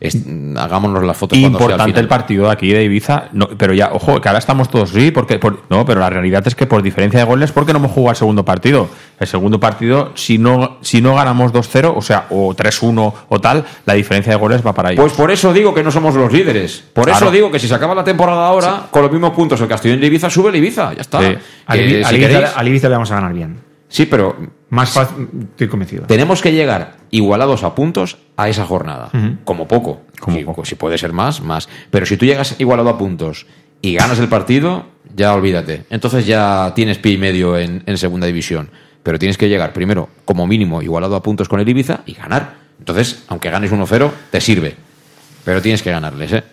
es- hagámonos las fotos cuando sea al Importante final. el partido de aquí de Ibiza, no, pero ya, ojo, que ahora estamos todos, sí, porque, por- no, pero la realidad es que por diferencia de goles, ¿por qué no hemos jugado el segundo partido? El segundo partido, si no, si no ganamos 2-0, o sea, o 3-1 o tal, la diferencia de goles va para ellos. Pues por eso digo que no somos los líderes. Por Claro. eso digo que si se acaba la temporada ahora, con los mismos puntos el Castellón el Ibiza, sube el Ibiza. Ya está. Sí. Si queréis- al Ibiza le vamos a ganar bien. Sí, pero Más fácil, estoy convencido. tenemos que llegar igualados a puntos a esa jornada. Como poco. Como si, poco. si puede ser más, más. Pero si tú llegas igualado a puntos y ganas el partido, ya olvídate. Entonces ya tienes pie y medio en, en segunda división. Pero tienes que llegar primero, como mínimo, igualado a puntos con el Ibiza y ganar. Entonces, aunque ganes 1-0, te sirve. Pero tienes que ganarles, ¿eh?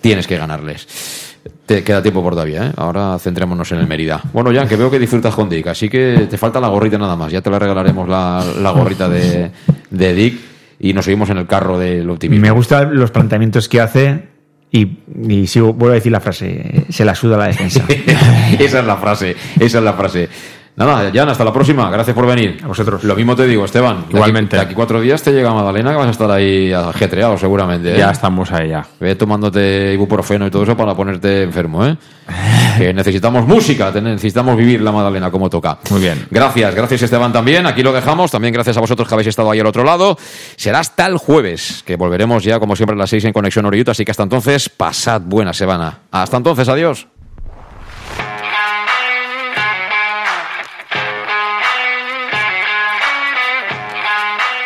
Tienes que ganarles. Te queda tiempo por todavía, ¿eh? Ahora centrémonos en el Mérida. <laughs> Bueno, Jan, que veo que disfrutas con Dick, así que te falta la gorrita nada más. Ya te la regalaremos la, la gorrita de, de Dick y nos seguimos en el carro del optimismo. Me gustan los planteamientos que hace Y, y sigo, vuelvo a decir la frase, se la suda la defensa. <laughs> esa es la frase, esa es la frase. Nada, Jan, hasta la próxima. Gracias por venir. A vosotros. Lo mismo te digo, Esteban. De aquí- Igualmente. De aquí, cuatro días te llega Madalena, que vas a estar ahí ajetreado seguramente. ¿eh? Ya estamos ahí ya. Ve tomándote ibuprofeno y todo eso para ponerte enfermo, ¿eh? <laughs> que necesitamos música, necesitamos vivir la Madalena como toca. Muy bien. Gracias, gracias Esteban también. Aquí lo dejamos. También gracias a vosotros que habéis estado ahí al otro lado. Será hasta el jueves, que volveremos ya como siempre a las seis en Conexión Oreyuta. Así que hasta entonces, pasad buena semana. Hasta entonces, adiós.